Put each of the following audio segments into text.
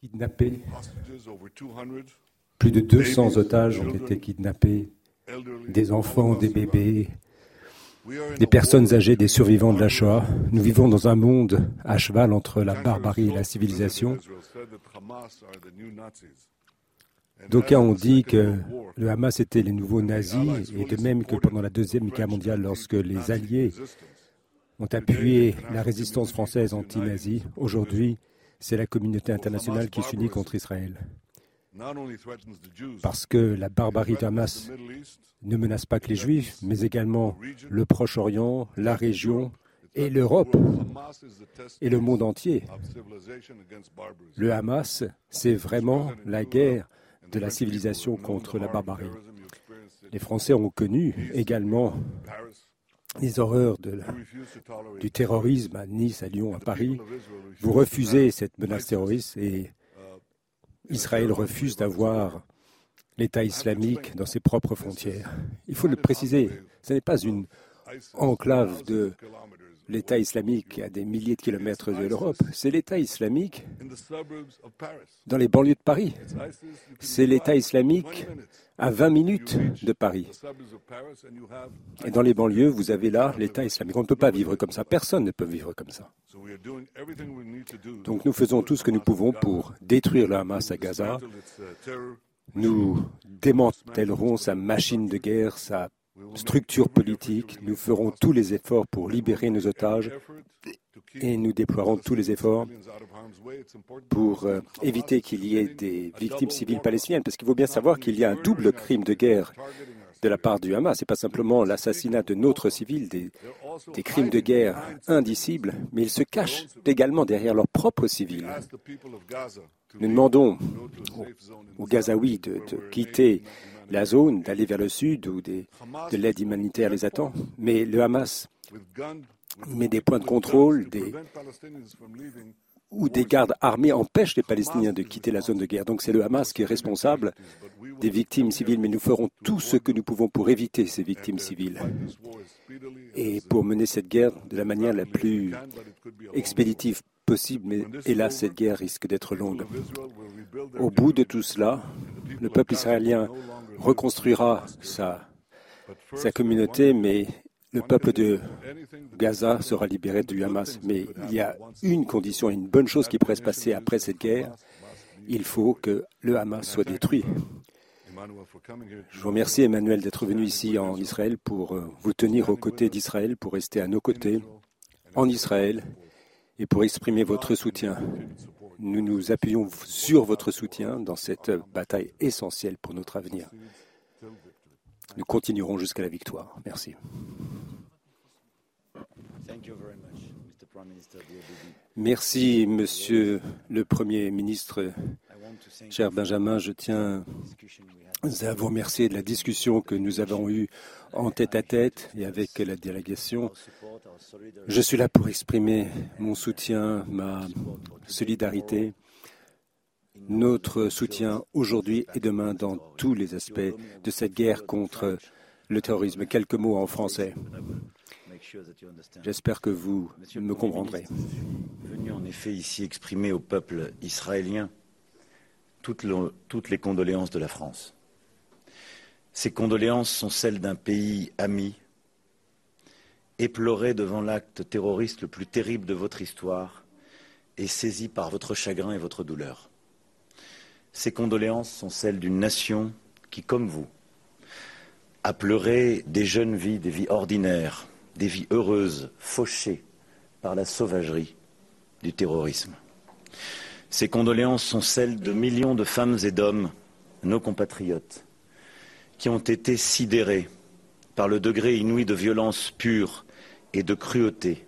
Kidnappés. Plus de 200 otages ont été kidnappés. Des enfants, des bébés, des personnes âgées, des survivants de la Shoah. Nous vivons dans un monde à cheval entre la barbarie et la civilisation. D'aucuns ont dit que le Hamas était les nouveaux nazis, et de même que pendant la Deuxième Guerre mondiale, lorsque les Alliés ont appuyé la résistance française anti-nazie, aujourd'hui, c'est la communauté internationale qui s'unit contre Israël. Parce que la barbarie du Hamas ne menace pas que les Juifs, mais également le Proche-Orient, la région et l'Europe et le monde entier. Le Hamas, c'est vraiment la guerre de la civilisation contre la barbarie. Les Français ont connu également les horreurs du terrorisme à Nice, à Lyon, à Paris. Vous refusez cette menace terroriste et Israël refuse d'avoir l'État islamique dans ses propres frontières. Il faut le préciser, ce n'est pas une enclave de l'État islamique à des milliers de kilomètres de l'Europe, c'est l'État islamique dans les banlieues de Paris. C'est l'État islamique à 20 minutes de Paris. Et dans les banlieues, vous avez là l'État islamique. On ne peut pas vivre comme ça. Personne ne peut vivre comme ça. Donc nous faisons tout ce que nous pouvons pour détruire le Hamas à Gaza. Nous démantèlerons sa machine de guerre, sa structure politique. Nous ferons tous les efforts pour libérer nos otages et nous déploierons tous les efforts pour euh, éviter qu'il y ait des victimes civiles palestiniennes, parce qu'il faut bien savoir qu'il y a un double crime de guerre de la part du Hamas. Ce n'est pas simplement l'assassinat de notre civils, des, crimes de guerre indicibles, mais ils se cachent également derrière leurs propres civils. Nous demandons aux, Gazaouis de, quitter la zone, d'aller vers le sud où de l'aide humanitaire les attend, mais le Hamas met des points de contrôle, des, où des gardes armés empêchent les Palestiniens de quitter la zone de guerre. Donc c'est le Hamas qui est responsable des victimes civiles, mais nous ferons tout ce que nous pouvons pour éviter ces victimes civiles et pour mener cette guerre de la manière la plus expéditive possible. Mais hélas, cette guerre risque d'être longue. Au bout de tout cela, le peuple israélien reconstruira sa, communauté, mais le peuple de Gaza sera libéré du Hamas. Mais il y a une condition, une bonne chose qui pourrait se passer après cette guerre. Il faut que le Hamas soit détruit. Je vous remercie, Emmanuel, d'être venu ici en Israël pour euh, vous tenir aux côtés d'Israël, pour rester à nos côtés en Israël et pour exprimer votre soutien. Nous nous appuyons sur votre soutien dans cette bataille essentielle pour notre avenir. Nous continuerons jusqu'à la victoire. Merci. Merci, Monsieur le Premier ministre. Cher Benjamin, je tiens à vous remercier de la discussion que nous avons eue en tête à tête et avec la délégation. Je suis là pour exprimer mon soutien, ma solidarité, notre soutien aujourd'hui et demain dans tous les aspects de cette guerre contre le terrorisme. Quelques mots en français. J'espère que vous me comprendrez. Je suis venu en effet ici exprimer au peuple israélien toutes, les condoléances de la France. Ces condoléances sont celles d'un pays ami, éploré devant l'acte terroriste le plus terrible de votre histoire et saisi par votre chagrin et votre douleur. Ces condoléances sont celles d'une nation qui, comme vous, a pleuré des jeunes vies, des vies ordinaires, des vies heureuses, fauchées par la sauvagerie du terrorisme. Ces condoléances sont celles de millions de femmes et d'hommes, nos compatriotes, qui ont été sidérés par le degré inouï de violence pure et de cruauté,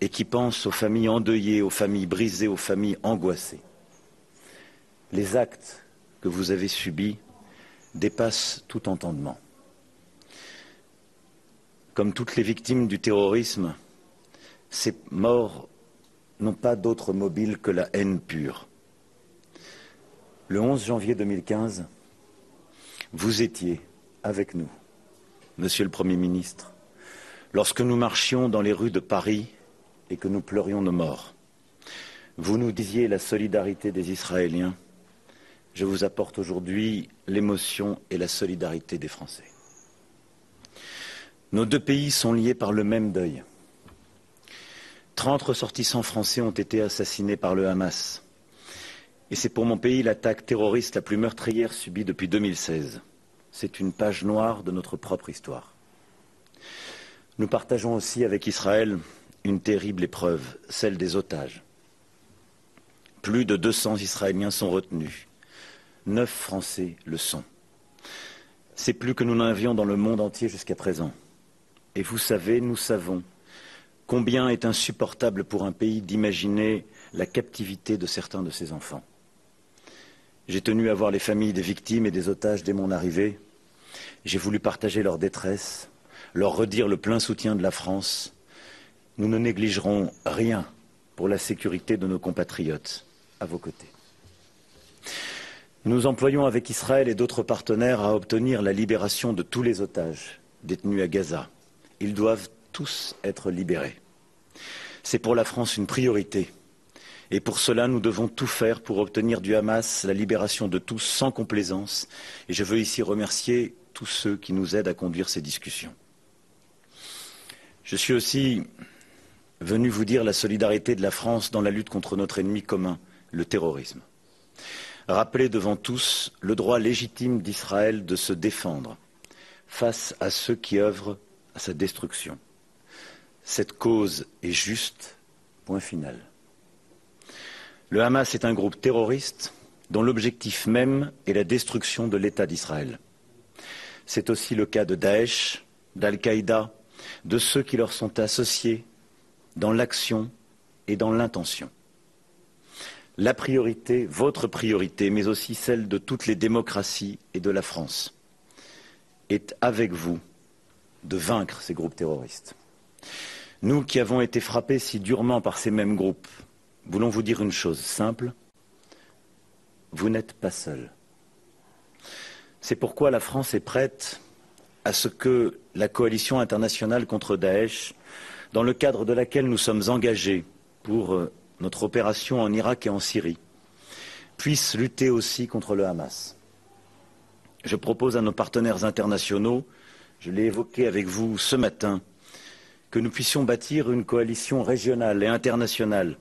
et qui pense aux familles endeuillées, aux familles brisées, aux familles angoissées. Les actes que vous avez subis dépassent tout entendement. Comme toutes les victimes du terrorisme, ces morts n'ont pas d'autre mobile que la haine pure. Le 11 janvier 2015, vous étiez avec nous, Monsieur le Premier ministre, lorsque nous marchions dans les rues de Paris et que nous pleurions nos morts. Vous nous disiez la solidarité des Israéliens. Je vous apporte aujourd'hui l'émotion et la solidarité des Français. Nos deux pays sont liés par le même deuil. Trente ressortissants français ont été assassinés par le Hamas. Et c'est pour mon pays l'attaque terroriste la plus meurtrière subie depuis 2016. C'est une page noire de notre propre histoire. Nous partageons aussi avec Israël une terrible épreuve, celle des otages. Plus de 200 Israéliens sont retenus. Neuf Français le sont. C'est plus que nous n'en avions dans le monde entier jusqu'à présent. Et vous savez, nous savons combien est insupportable pour un pays d'imaginer la captivité de certains de ses enfants. J'ai tenu à voir les familles des victimes et des otages dès mon arrivée. J'ai voulu partager leur détresse, leur redire le plein soutien de la France. Nous ne négligerons rien pour la sécurité de nos compatriotes à vos côtés. Nous employons avec Israël et d'autres partenaires à obtenir la libération de tous les otages détenus à Gaza. Ils doivent tous être libérés. C'est pour la France une priorité. Et pour cela, nous devons tout faire pour obtenir du Hamas la libération de tous sans complaisance. Et je veux ici remercier tous ceux qui nous aident à conduire ces discussions. Je suis aussi venu vous dire la solidarité de la France dans la lutte contre notre ennemi commun, le terrorisme. Rappelez devant tous le droit légitime d'Israël de se défendre face à ceux qui œuvrent à sa destruction. Cette cause est juste, point final. Le Hamas est un groupe terroriste dont l'objectif même est la destruction de l'État d'Israël. C'est aussi le cas de Daesh, d'Al-Qaïda, de ceux qui leur sont associés dans l'action et dans l'intention. La priorité, votre priorité, mais aussi celle de toutes les démocraties et de la France, est avec vous de vaincre ces groupes terroristes. Nous qui avons été frappés si durement par ces mêmes groupes, voulons vous dire une chose simple, vous n'êtes pas seuls. C'est pourquoi la France est prête à ce que la coalition internationale contre Daesh, dans le cadre de laquelle nous sommes engagés pour euh, notre opération en Irak et en Syrie, puisse lutter aussi contre le Hamas. Je propose à nos partenaires internationaux, je l'ai évoqué avec vous ce matin, que nous puissions bâtir une coalition régionale et internationale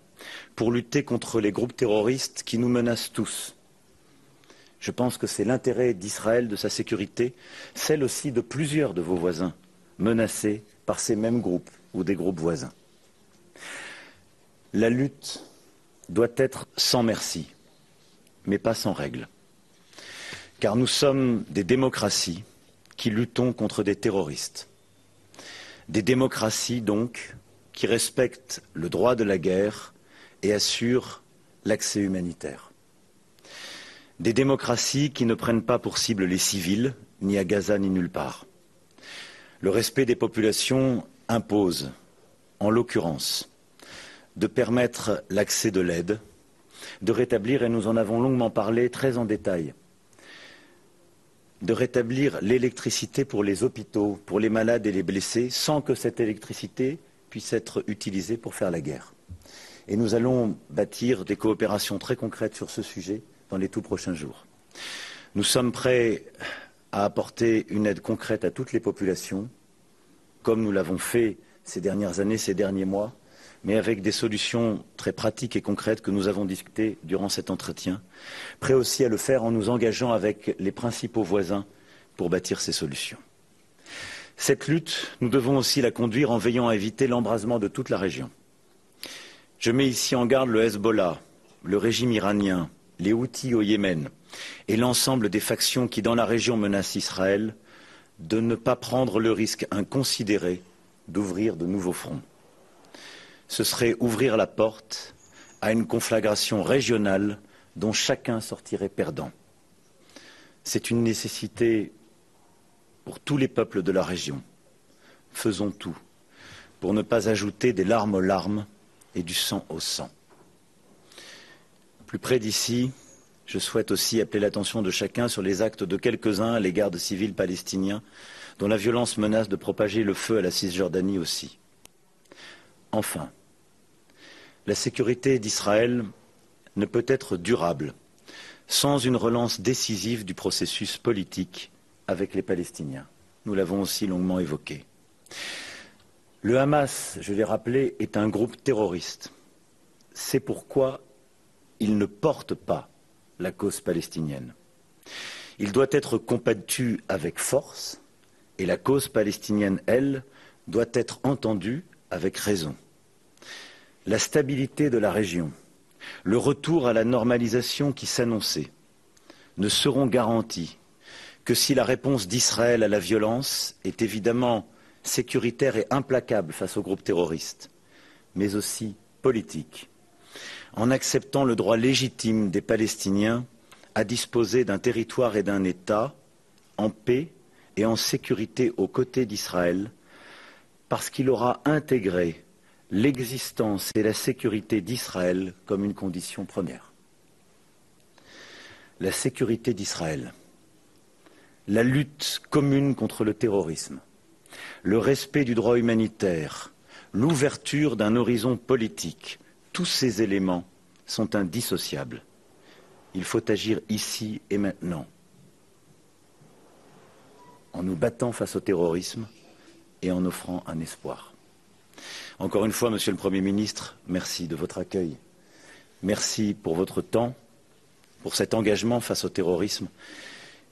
pour lutter contre les groupes terroristes qui nous menacent tous. Je pense que c'est l'intérêt d'Israël, de sa sécurité, celle aussi de plusieurs de vos voisins menacés par ces mêmes groupes ou des groupes voisins. La lutte doit être sans merci, mais pas sans règles. Car nous sommes des démocraties qui luttons contre des terroristes. Des démocraties, donc, qui respectent le droit de la guerre et assure l'accès humanitaire. Des démocraties qui ne prennent pas pour cible les civils, ni à Gaza ni nulle part. Le respect des populations impose, en l'occurrence, de permettre l'accès de l'aide, de rétablir, et nous en avons longuement parlé très en détail, de rétablir l'électricité pour les hôpitaux, pour les malades et les blessés, sans que cette électricité puisse être utilisée pour faire la guerre. Et nous allons bâtir des coopérations très concrètes sur ce sujet dans les tout prochains jours. Nous sommes prêts à apporter une aide concrète à toutes les populations, comme nous l'avons fait ces dernières années, ces derniers mois, mais avec des solutions très pratiques et concrètes que nous avons discutées durant cet entretien. Prêts aussi à le faire en nous engageant avec les principaux voisins pour bâtir ces solutions. Cette lutte, nous devons aussi la conduire en veillant à éviter l'embrasement de toute la région. Je mets ici en garde le Hezbollah, le régime iranien, les Houthis au Yémen et l'ensemble des factions qui, dans la région, menacent Israël, de ne pas prendre le risque inconsidéré d'ouvrir de nouveaux fronts. Ce serait ouvrir la porte à une conflagration régionale dont chacun sortirait perdant. C'est une nécessité pour tous les peuples de la région. Faisons tout pour ne pas ajouter des larmes aux larmes et du sang au sang. Plus près d'ici, je souhaite aussi appeler l'attention de chacun sur les actes de quelques-uns à l'égard de civils palestiniens dont la violence menace de propager le feu à la Cisjordanie aussi. Enfin, la sécurité d'Israël ne peut être durable sans une relance décisive du processus politique avec les Palestiniens. Nous l'avons aussi longuement évoqué. Le Hamas, je l'ai rappelé, est un groupe terroriste. C'est pourquoi il ne porte pas la cause palestinienne. Il doit être combattu avec force et la cause palestinienne, elle, doit être entendue avec raison. La stabilité de la région, le retour à la normalisation qui s'annonçait ne seront garantis que si la réponse d'Israël à la violence est évidemment sécuritaire et implacable face aux groupes terroristes, mais aussi politique, en acceptant le droit légitime des Palestiniens à disposer d'un territoire et d'un État en paix et en sécurité aux côtés d'Israël, parce qu'il aura intégré l'existence et la sécurité d'Israël comme une condition première. La sécurité d'Israël, la lutte commune contre le terrorisme, le respect du droit humanitaire, l'ouverture d'un horizon politique, tous ces éléments sont indissociables. Il faut agir ici et maintenant, en nous battant face au terrorisme et en offrant un espoir. Encore une fois, Monsieur le Premier ministre, merci de votre accueil. Merci pour votre temps, pour cet engagement face au terrorisme.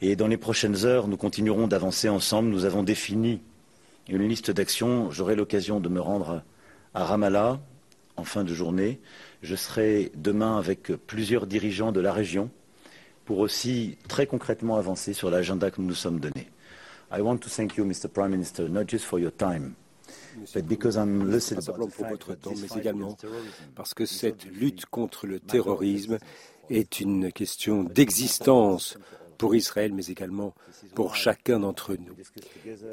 Et dans les prochaines heures, nous continuerons d'avancer ensemble. Nous avons défini une liste d'actions. J'aurai l'occasion de me rendre à Ramallah en fin de journée. Je serai demain avec plusieurs dirigeants de la région pour aussi très concrètement avancer sur l'agenda que nous nous sommes donné. I want to thank you, Mr. Prime Minister, not just for your time, but because I'm pas simplement pour votre temps, mais également parce que cette lutte contre le terrorisme est une question d'existence pour Israël, mais également pour chacun d'entre nous.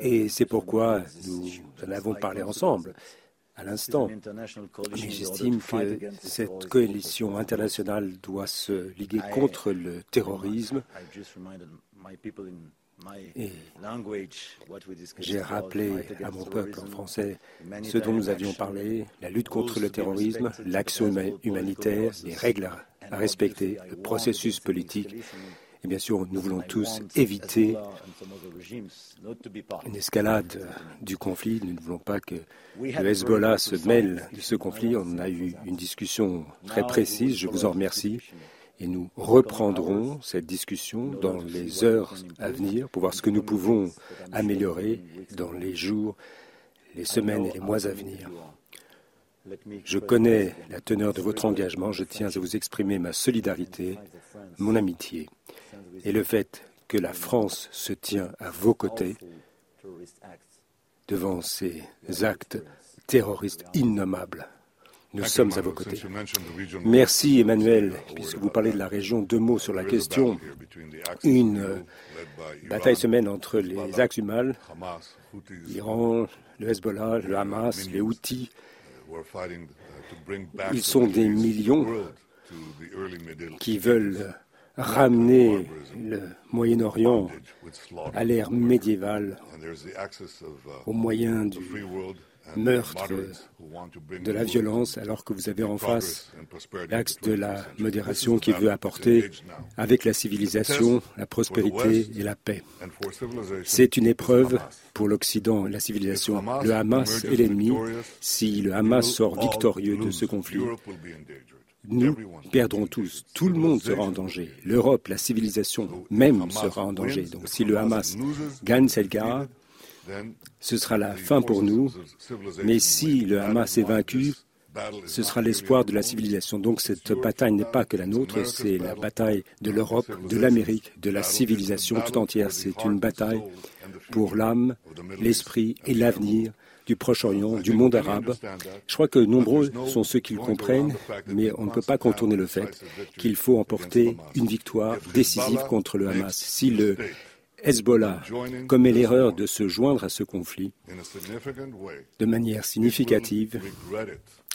Et c'est pourquoi nous en avons parlé ensemble à l'instant. J'estime que cette coalition internationale doit se liguer contre le terrorisme. Et j'ai rappelé à mon peuple en français ce dont nous avions parlé, la lutte contre le terrorisme, l'action humanitaire, les règles à respecter, le processus politique et bien sûr, nous voulons tous éviter une escalade du conflit. Nous ne voulons pas que le Hezbollah se mêle de ce conflit. On a eu une discussion très précise. Je vous en remercie. Et nous reprendrons cette discussion dans les heures à venir pour voir ce que nous pouvons améliorer dans les jours, les semaines et les mois à venir. Je connais la teneur de votre engagement. Je tiens à vous exprimer ma solidarité, mon amitié et le fait que la France se tient à vos côtés devant ces actes terroristes innommables. Nous sommes à vos côtés. Merci Emmanuel, puisque vous parlez de la région. Deux mots sur la question. Une bataille se mène entre les axes humains, l'Iran, le Hezbollah, le Hamas, les Houthis. Ils sont des millions qui veulent ramener le Moyen-Orient à l'ère médiévale au moyen du meurtre, de la violence, alors que vous avez en face l'axe de la modération qui veut apporter, avec la civilisation, la prospérité et la paix. C'est une épreuve pour l'Occident et la civilisation. Le Hamas est l'ennemi. Si le Hamas sort victorieux de ce conflit, nous perdrons tous. Tout le monde sera en danger. L'Europe, la civilisation même sera en danger. Donc si le Hamas gagne cette guerre, ce sera la fin pour nous. Mais si le Hamas est vaincu, ce sera l'espoir de la civilisation. Donc cette bataille n'est pas que la nôtre, c'est la bataille de l'Europe, de l'Amérique, de la civilisation tout entière. C'est une bataille pour l'âme, l'esprit et l'avenir du Proche-Orient, du monde arabe. Je crois que nombreux sont ceux qui le comprennent, mais on ne peut pas contourner le fait qu'il faut emporter une victoire décisive contre le Hamas. Si le Hezbollah commet l'erreur de se joindre à ce conflit de manière significative,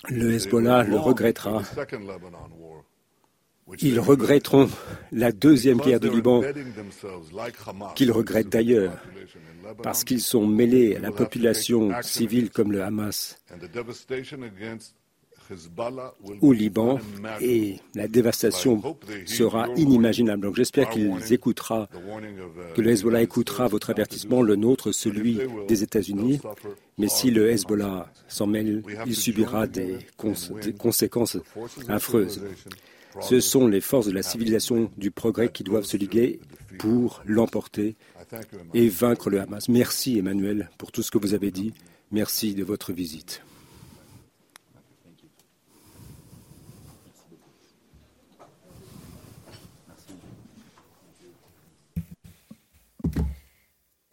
le Hezbollah le regrettera. Ils regretteront la deuxième guerre du Liban, qu'ils regrettent d'ailleurs, parce qu'ils sont mêlés à la population civile comme le Hamas. Au Liban et la dévastation sera inimaginable. Donc j'espère qu'il écoutera, que le Hezbollah écoutera votre avertissement, le nôtre, celui des États-Unis. Mais si le Hezbollah s'en mêle, il subira des, des conséquences affreuses. Ce sont les forces de la civilisation du progrès qui doivent se liguer pour l'emporter et vaincre le Hamas. Merci Emmanuel pour tout ce que vous avez dit. Merci de votre visite.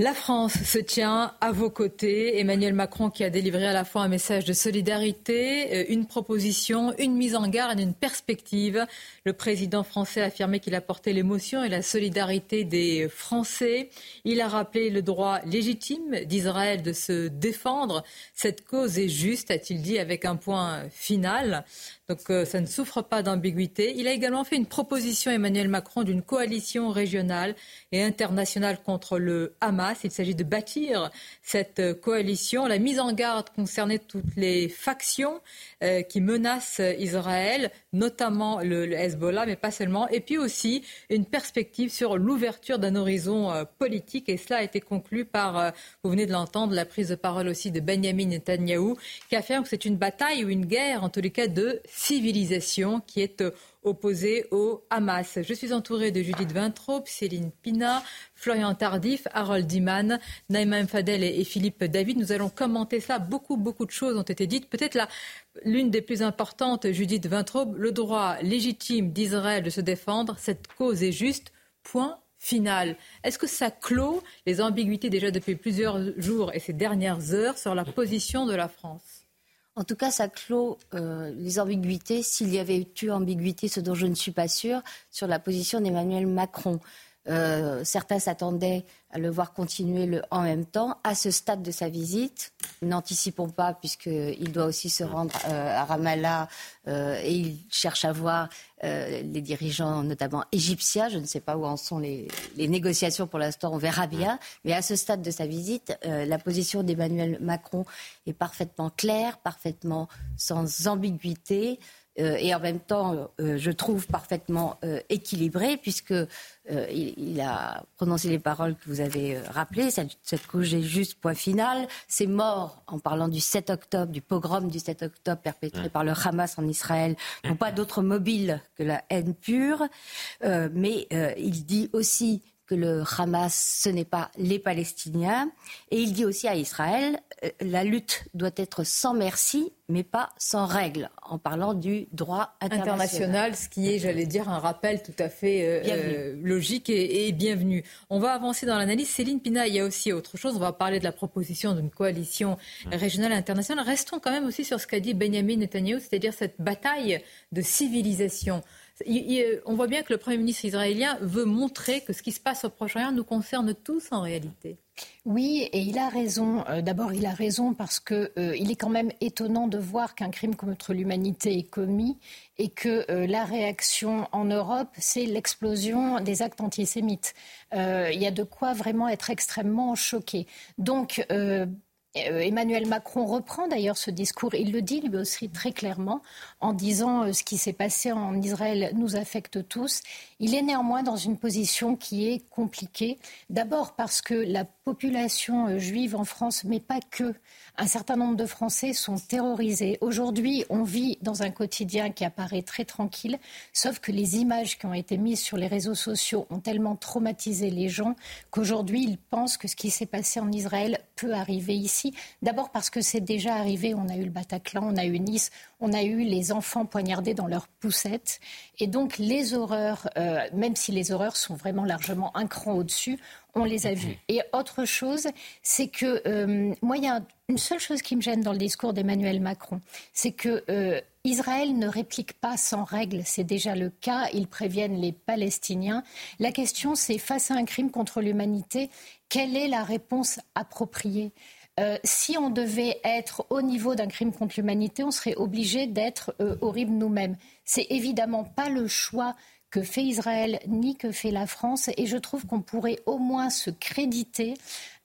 La France se tient à vos côtés. Emmanuel Macron qui a délivré à la fois un message de solidarité, euh, une proposition, une mise en garde et une perspective. Le président français a affirmé qu'il apportait l'émotion et la solidarité des Français. Il a rappelé le droit légitime d'Israël de se défendre. Cette cause est juste, a-t-il dit, avec un point final. Donc euh, ça ne souffre pas d'ambiguïté. Il a également fait une proposition, Emmanuel Macron, d'une coalition régionale et internationale contre le Hamas. Il s'agit de bâtir cette euh, coalition. La mise en garde concernait toutes les factions euh, qui menacent Israël, notamment le, Hezbollah, mais pas seulement. Et puis aussi une perspective sur l'ouverture d'un horizon politique. Et cela a été conclu par, vous venez de l'entendre, la prise de parole aussi de Benjamin Netanyahou, qui affirme que c'est une bataille ou une guerre, en tous les cas, de civilisation qui est opposée au Hamas. Je suis entourée de Judith Vintraube, Céline Pina, Florian Tardif, Harold Diman, Naïma Fadel et, Philippe David. Nous allons commenter ça. Beaucoup, beaucoup de choses ont été dites. Peut-être l'une des plus importantes, Judith Vintraube, le droit légitime d'Israël de se défendre. Cette cause est juste. Point final. Est-ce que ça clôt les ambiguïtés déjà depuis plusieurs jours et ces dernières heures sur la position de la France? En tout cas, ça clôt euh, les ambiguïtés, s'il y avait eu ambiguïté, ce dont je ne suis pas sûre, sur la position d'Emmanuel Macron. Euh, certains s'attendaient à le voir continuer le en même temps. À ce stade de sa visite, n'anticipons pas, puisqu'il doit aussi se rendre euh, à Ramallah euh, et il cherche à voir les dirigeants, notamment égyptiens. Je ne sais pas où en sont les, les négociations pour l'instant, on verra bien. Mais à ce stade de sa visite, la position d'Emmanuel Macron est parfaitement claire, parfaitement sans ambiguïté. Euh, et en même temps, euh, je trouve parfaitement euh, équilibré, puisque il, a prononcé les paroles que vous avez rappelées. Cette, cette cause est juste point final. C'est mort en parlant du 7 octobre, du pogrom du 7 octobre perpétré par le Hamas en Israël, n'ont pas d'autre mobile que la haine pure. mais il dit aussi que le Hamas, ce n'est pas les Palestiniens. Et il dit aussi à Israël, euh, la lutte doit être sans merci, mais pas sans règles, en parlant du droit international. ce qui est, j'allais dire, un rappel tout à fait euh, euh, logique et, et, bienvenu. On va avancer dans l'analyse. Céline Pina, il y a aussi autre chose. On va parler de la proposition d'une coalition régionale et internationale. Restons quand même aussi sur ce qu'a dit Benjamin Netanyahu, c'est-à-dire cette bataille de civilisation on voit bien que le Premier ministre israélien veut montrer que ce qui se passe au Proche-Orient nous concerne tous en réalité. Oui, et il a raison. Euh, d'abord, il a raison parce qu'il euh, est quand même étonnant de voir qu'un crime contre l'humanité est commis et que euh, la réaction en Europe, c'est l'explosion des actes antisémites. il y a de quoi vraiment être extrêmement choqué. Donc, euh, Emmanuel Macron reprend d'ailleurs ce discours. Il le dit lui aussi très clairement en disant euh, ce qui s'est passé en Israël nous affecte tous. Il est néanmoins dans une position qui est compliquée. D'abord parce que la population euh, juive en France, mais pas que, un certain nombre de Français sont terrorisés. Aujourd'hui, on vit dans un quotidien qui apparaît très tranquille, sauf que les images qui ont été mises sur les réseaux sociaux ont tellement traumatisé les gens qu'aujourd'hui, ils pensent que ce qui s'est passé en Israël peut arriver ici. D'abord parce que c'est déjà arrivé. On a eu le Bataclan, on a eu Nice, on a eu les enfants poignardés dans leurs poussettes. Et donc les horreurs, euh, même si les horreurs sont vraiment largement un cran au-dessus, on les a vues. Et autre chose, c'est que euh, moi, il y a une seule chose qui me gêne dans le discours d'Emmanuel Macron, c'est que euh, Israël ne réplique pas sans règles, c'est déjà le cas, ils préviennent les Palestiniens. La question, c'est face à un crime contre l'humanité, quelle est la réponse appropriée? Euh, si on devait être au niveau d'un crime contre l'humanité, on serait obligé d'être euh, horrible nous-mêmes. C'est évidemment pas le choix que fait Israël ni que fait la France. Et je trouve qu'on pourrait au moins se créditer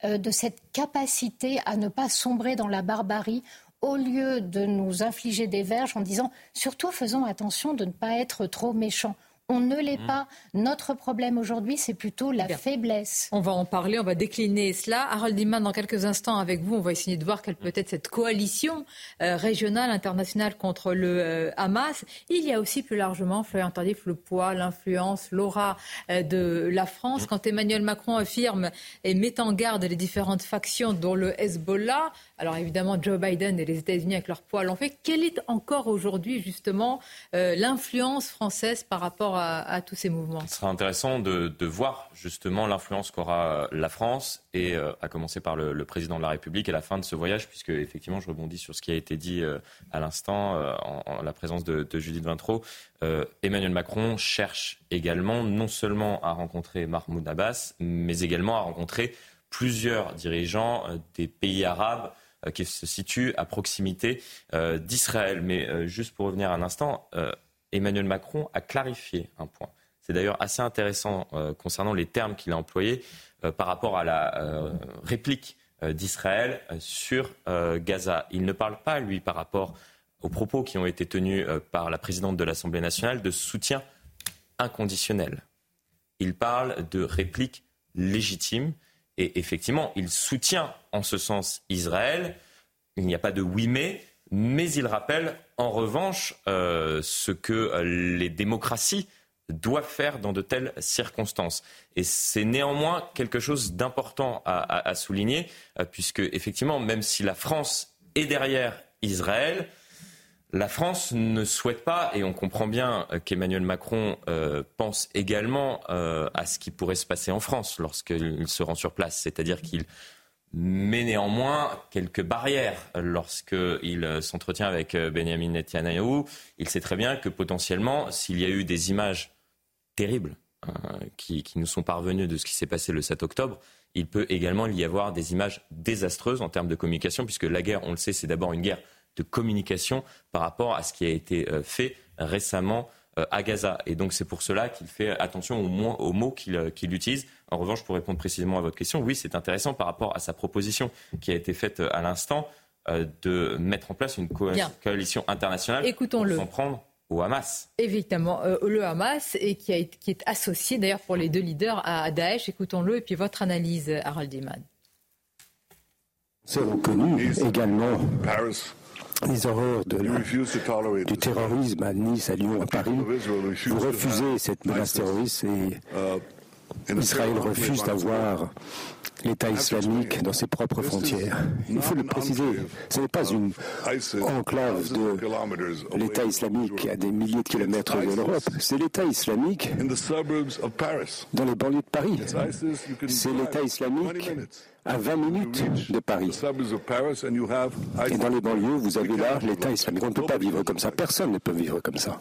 euh, de cette capacité à ne pas sombrer dans la barbarie au lieu de nous infliger des verges en disant surtout faisons attention de ne pas être trop méchants. On ne l'est mmh. pas. Notre problème aujourd'hui, c'est plutôt la faiblesse. On va en parler, on va décliner cela. Harold Iman, dans quelques instants avec vous, on va essayer de voir quelle peut être cette coalition euh, régionale, internationale contre le euh, Hamas. Il y a aussi plus largement, Florian Tardif, le poids, l'influence, l'aura euh, de la France. Mmh. Quand Emmanuel Macron affirme et met en garde les différentes factions, dont le Hezbollah, alors évidemment, Joe Biden et les États-Unis avec leur poids l'ont fait. Quelle est encore aujourd'hui justement l'influence française par rapport à, tous ces mouvements. Ce sera intéressant de, voir justement l'influence qu'aura la France, et euh, à commencer par le, président de la République à la fin de ce voyage, puisque effectivement, je rebondis sur ce qui a été dit euh, à l'instant euh, en, la présence de, Judith Vintraud. Emmanuel Macron cherche également non seulement à rencontrer Mahmoud Abbas, mais également à rencontrer plusieurs dirigeants des pays arabes qui se situent à proximité d'Israël. Mais juste pour revenir un instant, Emmanuel Macron a clarifié un point. C'est d'ailleurs assez intéressant euh, concernant les termes qu'il a employés euh, par rapport à la euh, réplique d'Israël sur Gaza. Il ne parle pas, lui, par rapport aux propos qui ont été tenus par la présidente de l'Assemblée nationale de soutien inconditionnel. Il parle de réplique légitime et effectivement, il soutient en ce sens Israël. Il n'y a pas de oui mais, mais il rappelle en revanche euh, ce que euh, les démocraties doivent faire dans de telles circonstances. Et c'est néanmoins quelque chose d'important à, souligner, euh, puisque effectivement, même si la France est derrière Israël, la France ne souhaite pas, et on comprend bien qu'Emmanuel Macron pense également à ce qui pourrait se passer en France lorsqu'il se rend sur place, c'est-à-dire qu'il mais néanmoins quelques barrières. Lorsqu'il s'entretient avec euh, Benjamin Netanyahu, il sait très bien que potentiellement, s'il y a eu des images terribles hein, qui, nous sont parvenues de ce qui s'est passé le 7 octobre, il peut également y avoir des images désastreuses en termes de communication, puisque la guerre, on le sait, c'est d'abord une guerre de communication par rapport à ce qui a été euh, fait récemment euh, à Gaza. Et donc c'est pour cela qu'il fait attention aux, mots qu'il utilise. En revanche, pour répondre précisément à votre question, oui, c'est intéressant par rapport à sa proposition qui a été faite euh, à l'instant euh, de mettre en place une coalition internationale pour s'en prendre au Hamas. Évidemment, euh, le Hamas, et qui, est associé d'ailleurs pour les deux leaders à Daesh. Écoutons-le, et puis votre analyse, Harold Iman. C'est reconnu également les horreurs de du terrorisme à Nice, à Lyon, à Paris. Vous refusez cette menace terroriste et uh, Israël refuse d'avoir l'État islamique dans ses propres frontières. Il faut le préciser, ce n'est pas une enclave de l'État islamique à des milliers de kilomètres de l'Europe, c'est l'État islamique dans les banlieues de Paris. C'est l'État islamique à 20 minutes de Paris. Et dans les banlieues, vous avez là l'État islamique. On ne peut pas vivre comme ça. Personne ne peut vivre comme ça.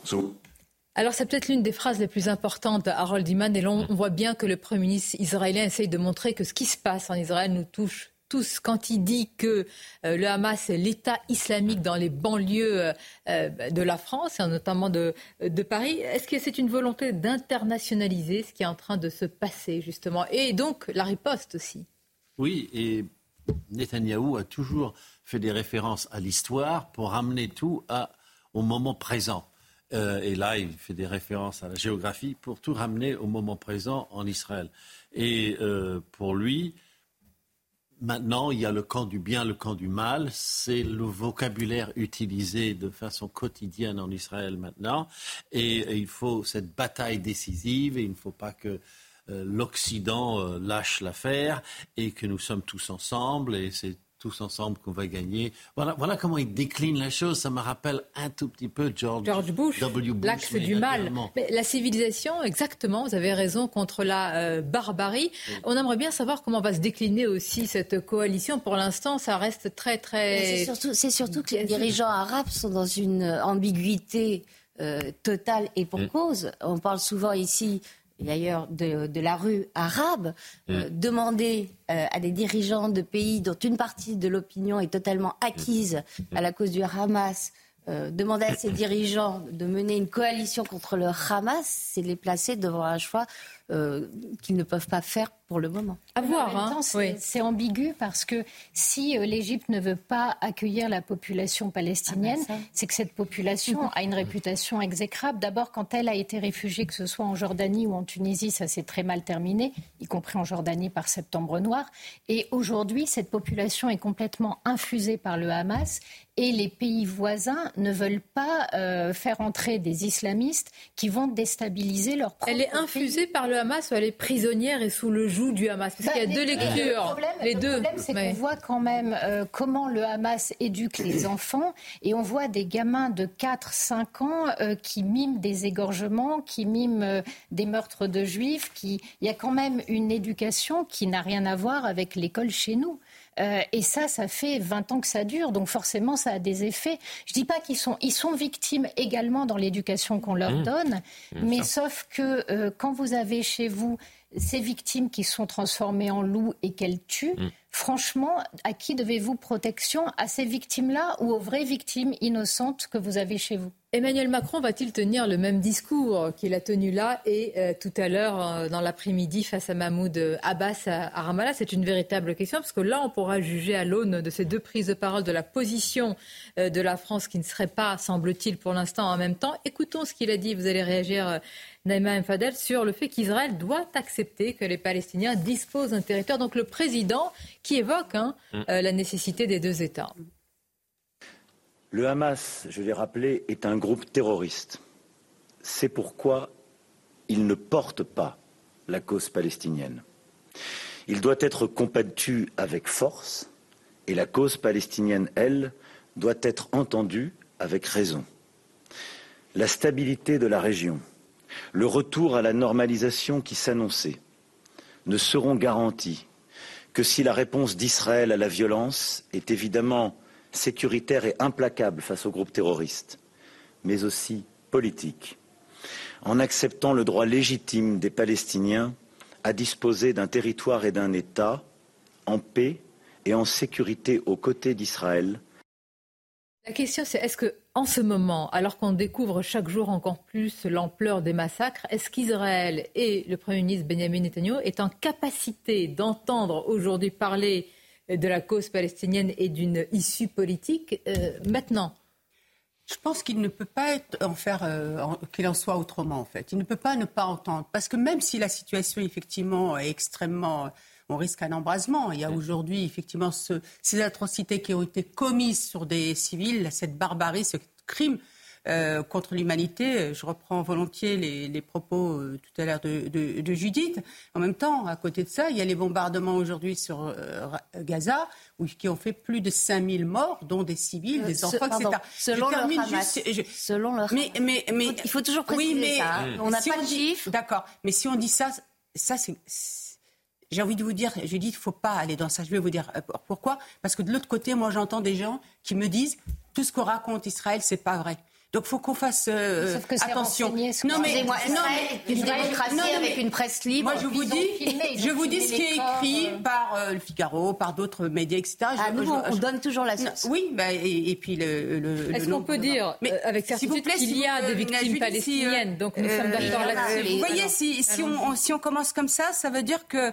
Alors c'est peut-être l'une des phrases les plus importantes, Harold Iman, et là on voit bien que le Premier ministre israélien essaye de montrer que ce qui se passe en Israël nous touche tous quand il dit que euh, le Hamas est l'État islamique dans les banlieues euh, euh, de la France, et notamment de, de Paris. Est-ce que c'est une volonté d'internationaliser ce qui est en train de se passer, justement? Et donc la riposte aussi. Oui, et Netanyahou a toujours fait des références à l'histoire pour ramener tout à, au moment présent. Euh, et là, il fait des références à la géographie pour tout ramener au moment présent en Israël. Et euh, pour lui, maintenant, il y a le camp du bien, le camp du mal. C'est le vocabulaire utilisé de façon quotidienne en Israël maintenant. Et, il faut cette bataille décisive et il ne faut pas que euh, l'Occident lâche l'affaire et que nous sommes tous ensemble. Et c'est tous ensemble qu'on va gagner. Voilà, voilà comment il décline la chose. Ça me rappelle un tout petit peu George, George Bush, l'axe du mal. Mais la civilisation, exactement, vous avez raison, contre la euh, barbarie. On aimerait bien savoir comment va se décliner aussi cette coalition. Pour l'instant, ça reste très, très... C'est surtout, surtout, que les dirigeants arabes sont dans une ambiguïté euh, totale et pour mm. cause. On parle souvent ici d'ailleurs de, la rue arabe, euh, mm. demander euh, à des dirigeants de pays dont une partie de l'opinion est totalement acquise à la cause du Hamas, demander à ces dirigeants de mener une coalition contre le Hamas, c'est les placer devant un choix euh, qu'ils ne peuvent pas faire pour le moment. À voir. Hein. C'est ambigu parce que si euh, l'Égypte ne veut pas accueillir la population palestinienne, ah ben c'est que cette population a une réputation exécrable. D'abord, quand elle a été réfugiée, que ce soit en Jordanie ou en Tunisie, ça s'est très mal terminé, y compris en Jordanie par Septembre Noir. Et aujourd'hui, cette population est complètement infusée par le Hamas et les pays voisins ne veulent pas euh, faire entrer des islamistes qui vont déstabiliser leur propre Elle est infusée par le Hamas ou elle est prisonnière et sous le joug du Hamas? Parce qu'il y a bah, deux lectures. les deux. Le problème, c'est qu'on voit quand même euh, comment le Hamas éduque les enfants et on voit des gamins de 4-5 ans euh, qui miment des égorgements, qui miment des meurtres de juifs. Qui... Il y a quand même une éducation qui n'a rien à voir avec l'école chez nous. Euh, et ça, ça fait 20 ans que ça dure, donc forcément, ça a des effets. Je ne dis pas qu'ils sont, ils sont victimes également dans l'éducation qu'on leur mmh. donne, mais sauf que euh, quand vous avez chez vous ces victimes qui sont transformées en loups et qu'elles tuent, mmh. Franchement, à qui devez-vous protection? À ces victimes-là ou aux vraies victimes innocentes que vous avez chez vous? Emmanuel Macron va-t-il tenir le même discours qu'il a tenu là et euh, tout à l'heure euh, dans l'après-midi face à Mahmoud euh, Abbas à, Ramallah? C'est une véritable question parce que là, on pourra juger à l'aune de ces deux prises de parole de la position de la France qui ne serait pas, semble-t-il, pour l'instant en même temps. Écoutons ce qu'il a dit. Vous allez réagir, Naïma Mfadel, sur le fait qu'Israël doit accepter que les Palestiniens disposent d'un territoire. Donc le président qui évoque hein, mm. la nécessité des deux États. Le Hamas, je l'ai rappelé, est un groupe terroriste. C'est pourquoi il ne porte pas la cause palestinienne. Il doit être combattu avec force et la cause palestinienne, elle, doit être entendue avec raison. La stabilité de la région, le retour à la normalisation qui s'annonçait ne seront garantis que si la réponse d'Israël à la violence est évidemment sécuritaire et implacable face aux groupes terroristes, mais aussi politique, en acceptant le droit légitime des Palestiniens à disposer d'un territoire et d'un État en paix et en sécurité aux côtés d'Israël. La question, c'est est-ce que, en ce moment, alors qu'on découvre chaque jour encore plus l'ampleur des massacres, est-ce qu'Israël et le Premier ministre Benjamin Netanyahu est en capacité d'entendre aujourd'hui parler de la cause palestinienne et d'une issue politique euh, maintenant? Je pense qu'il ne peut pas en faire euh, qu'il en soit autrement en fait. Il ne peut pas ne pas entendre parce que même si la situation effectivement est extrêmement on risque un embrasement. Il y a aujourd'hui effectivement ces atrocités qui ont été commises sur des civils, cette barbarie, ce crime euh, contre l'humanité. Je reprends volontiers les, propos euh, tout à l'heure de, Judith. En même temps, à côté de ça, il y a les bombardements aujourd'hui sur euh, Gaza qui ont fait plus de 5000 morts, dont des civils, des enfants, etc. Selon le Hamas. Selon le mais, mais, mais, il faut toujours préciser oui, mais, ça. Hein. On n'a pas de chiffres. D'accord. Mais si on dit ça, ça c'est j'ai envie de vous dire, je dis, il ne faut pas aller dans ça. Je vais vous dire pourquoi? Parce que de l'autre côté, moi, j'entends des gens qui me disent, tout ce qu'on raconte Israël, c'est pas vrai. Donc, il faut qu'on fasse euh, Sauf que attention. non, mais, moi, non, mais une démocratie avec une presse libre. Moi, je vous dis, je vous dis ce qui est écrit euh. par euh, le Figaro, par d'autres médias, etc. Ah, nous, on donne toujours la source. oui, bah, et, puis le. le Est-ce qu'on peut dire, mais, avec certitude, qu'il y a des victimes palestiniennes Donc, nous sommes d'accord là-dessus. Vous voyez, si, si, on, si on commence comme ça, ça veut dire que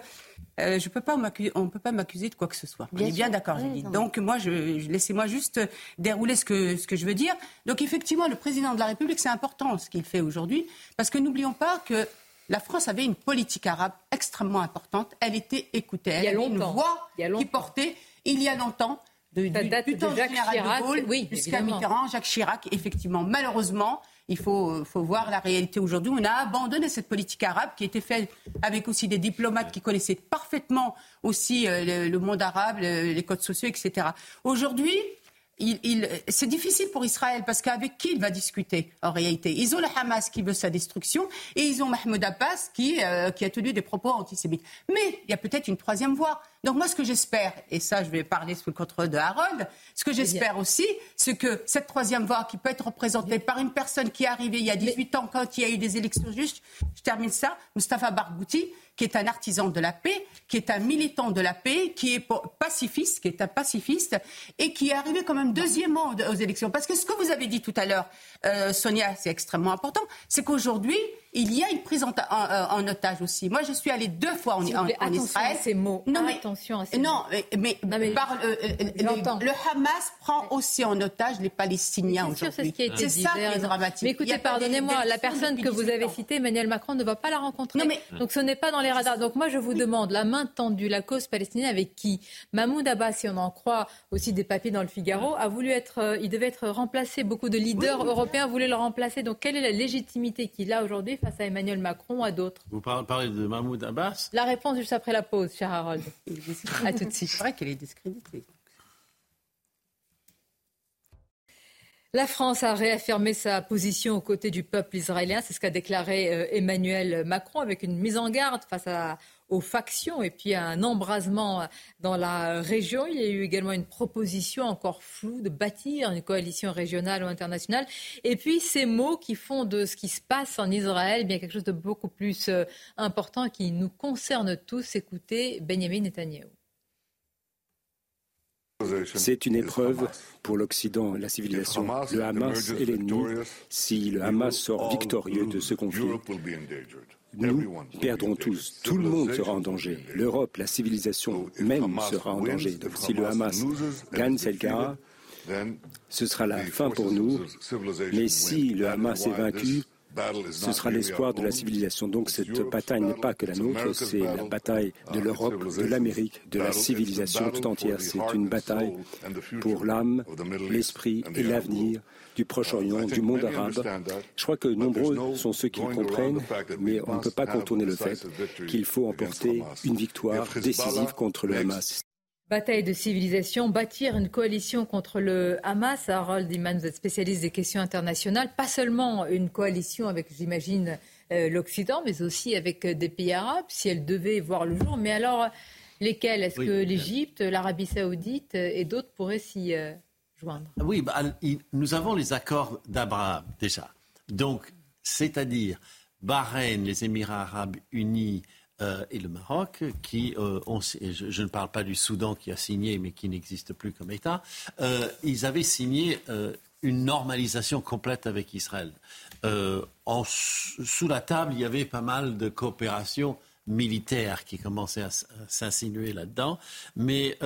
euh, je peux pas on ne peut pas m'accuser de quoi que ce soit. Bien on est bien d'accord, Donc moi, je, laissez-moi juste dérouler ce que, ce que je veux dire. Donc effectivement, le président de la République, c'est important ce qu'il fait aujourd'hui, parce que n'oublions pas que la France avait une politique arabe extrêmement importante. Elle était écoutée. Elle avait une voix qui portait il y a longtemps. De, du, temps de Jacques Chirac, de Gaulle jusqu'à Mitterrand, Jacques Chirac, effectivement, malheureusement, Il faut, faut voir la réalité aujourd'hui. On a abandonné cette politique arabe qui était faite avec aussi des diplomates qui connaissaient parfaitement aussi le, le monde arabe, les codes sociaux, etc. Aujourd'hui, c'est difficile pour Israël parce qu'avec qui il va discuter en réalité? Ils ont le Hamas qui veut sa destruction et ils ont Mahmoud Abbas qui, euh, qui a tenu des propos antisémites. Mais il y a peut-être une troisième voie. Donc moi, ce que j'espère, et ça, je vais parler sous le contrôle de Harold, ce que j'espère aussi, c'est que cette troisième voie qui peut être représentée par une personne qui est arrivée il y a 18 ans quand il y a eu des élections justes, je termine ça, Mustafa Barghouti, qui est un artisan de la paix, qui est un militant de la paix, qui est pacifiste, qui est un pacifiste, et qui est arrivé quand même deuxièmement aux élections. Parce que ce que vous avez dit tout à l'heure, euh, Sonia, c'est extrêmement important, c'est qu'aujourd'hui, il y a une prise en, en, otage aussi. Moi, je suis allée deux fois en, en, en Israël. À ces mots. Non, mais, attention à ces non, mots. mais, mais, par, euh, le Hamas prend aussi en otage les Palestiniens aujourd'hui. C'est ça qui est dramatique. Mais écoutez, pardonnez-moi, la personne que vous avez citée, Emmanuel Macron, ne va pas la rencontrer. Non, mais... Donc ce n'est pas dans les radars. Donc moi, je vous demande, la main tendue, la cause palestinienne avec qui? Mahmoud Abbas, si on en croit aussi des papiers dans le Figaro, a voulu être, euh, il devait être remplacé. Beaucoup de leaders européens voulaient le remplacer. Donc quelle est la légitimité qu'il a aujourd'hui face à Emmanuel Macron, à d'autres Vous parlez de Mahmoud Abbas? La réponse juste après la pause, cher Harold. à tout de suite. C'est vrai qu'elle est discréditée. La France a réaffirmé sa position aux côtés du peuple israélien. C'est ce qu'a déclaré euh, Emmanuel Macron avec une mise en garde face aux factions et puis à un embrasement dans la région. Il y a eu également une proposition encore floue de bâtir une coalition régionale ou internationale. Et puis ces mots qui font de ce qui se passe en Israël bien quelque chose de beaucoup plus euh, important qui nous concerne tous. Écoutez Benjamin Netanyahu. C'est une épreuve pour l'Occident, la civilisation. Le Hamas est l'ennemi. Si le Hamas sort victorieux de ce conflit, nous perdrons tous. Tout le monde sera en danger. L'Europe, la civilisation même sera en danger. Donc si le Hamas gagne cette guerre, ce sera la fin pour nous. Mais si le Hamas est vaincu, ce sera l'espoir de la civilisation. Donc cette bataille n'est pas que la nôtre, c'est la bataille de l'Europe, de l'Amérique, de la civilisation tout entière. C'est une bataille pour l'âme, l'esprit et l'avenir du Proche-Orient, du monde arabe. Je crois que nombreux sont ceux qui le comprennent, mais on ne peut pas contourner le fait qu'il faut emporter une victoire décisive contre le Hamas. Bataille de civilisation, bâtir une coalition contre le Hamas. Harold Iman, vous êtes spécialiste des questions internationales. Pas seulement une coalition avec, j'imagine, euh, l'Occident, mais aussi avec euh, des pays arabes, si elle devait voir le jour. Mais alors, lesquels Est-ce que l'Égypte, l'Arabie saoudite euh, et d'autres pourraient s'y joindre? Oui, bah, nous avons les accords d'Abraham déjà. Donc, c'est-à-dire Bahreïn, les Émirats arabes unis, euh, et le Maroc, qui, euh, je, ne parle pas du Soudan qui a signé, mais qui n'existe plus comme État, euh, ils avaient signé une normalisation complète avec Israël. Sous la table, il y avait pas mal de coopération militaire qui commençait à, s'insinuer là-dedans, mais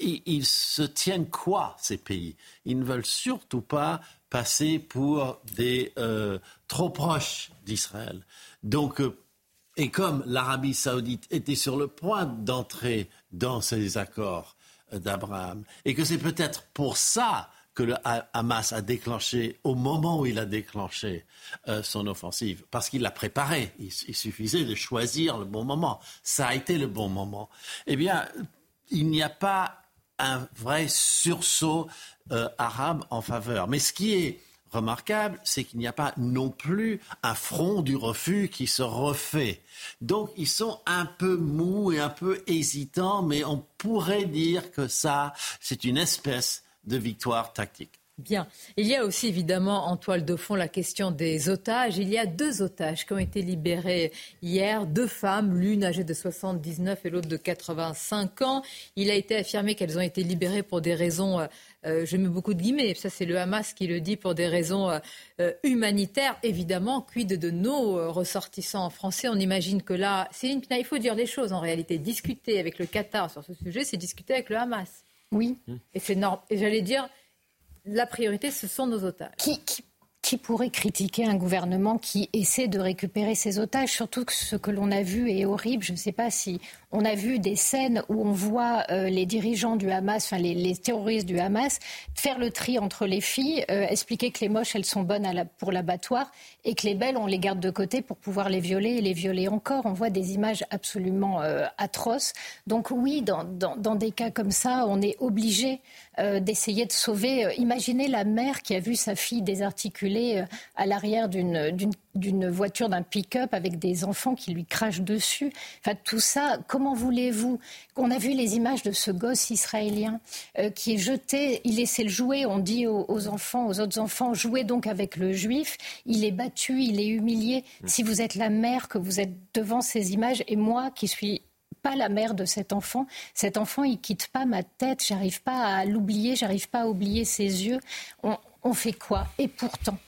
ils, se tiennent quoi, ces pays? Ils ne veulent surtout pas passer pour des trop proches d'Israël. Donc, et comme l'Arabie saoudite était sur le point d'entrer dans ces accords d'Abraham, et que c'est peut-être pour ça que le Hamas a déclenché au moment où il a déclenché euh, son offensive, parce qu'il l'a préparé. Il, suffisait de choisir le bon moment. Ça a été le bon moment. Eh bien, il n'y a pas un vrai sursaut euh, arabe en faveur. Mais ce qui est remarquable, c'est qu'il n'y a pas non plus un front du refus qui se refait. Donc ils sont un peu mous et un peu hésitants, mais on pourrait dire que ça, c'est une espèce de victoire tactique. Bien. Il y a aussi évidemment en toile de fond la question des otages. Il y a deux otages qui ont été libérés hier, deux femmes, l'une âgée de 79 et l'autre de 85 ans. Il a été affirmé qu'elles ont été libérées pour des raisons, euh, euh, je mets beaucoup de guillemets, ça c'est le Hamas qui le dit, pour des raisons euh, humanitaires. Évidemment, quid de nos ressortissants français? On imagine que là, Céline Pina, il faut dire les choses en réalité. Discuter avec le Qatar sur ce sujet, c'est discuter avec le Hamas. Oui. Et c'est normal. Et j'allais dire la priorité, ce sont nos otages. Pourrait critiquer un gouvernement qui essaie de récupérer ses otages Surtout que ce que l'on a vu est horrible. Je ne sais pas si on a vu des scènes où on voit euh, les dirigeants du Hamas, enfin les, terroristes du Hamas, faire le tri entre les filles, euh, expliquer que les moches, elles sont bonnes pour l'abattoir et que les belles, on les garde de côté pour pouvoir les violer et les violer encore. On voit des images absolument euh, atroces. Donc oui, dans, dans, des cas comme ça, on est obligé d'essayer de sauver. imaginez la mère qui a vu sa fille désarticulée à l'arrière d'une voiture, d'un pick-up avec des enfants qui lui crachent dessus. Enfin, tout ça, comment voulez-vous On a vu les images de ce gosse israélien euh, qui est jeté, il laissait le jouer, on dit aux, enfants, aux autres enfants, jouez donc avec le juif. Il est battu, il est humilié. Mm. Si vous êtes la mère, que vous êtes devant ces images, et moi qui suis pas la mère de cet enfant. Cet enfant, il quitte pas ma tête. J'arrive pas à l'oublier. J'arrive pas à oublier ses yeux. on fait quoi? Et pourtant,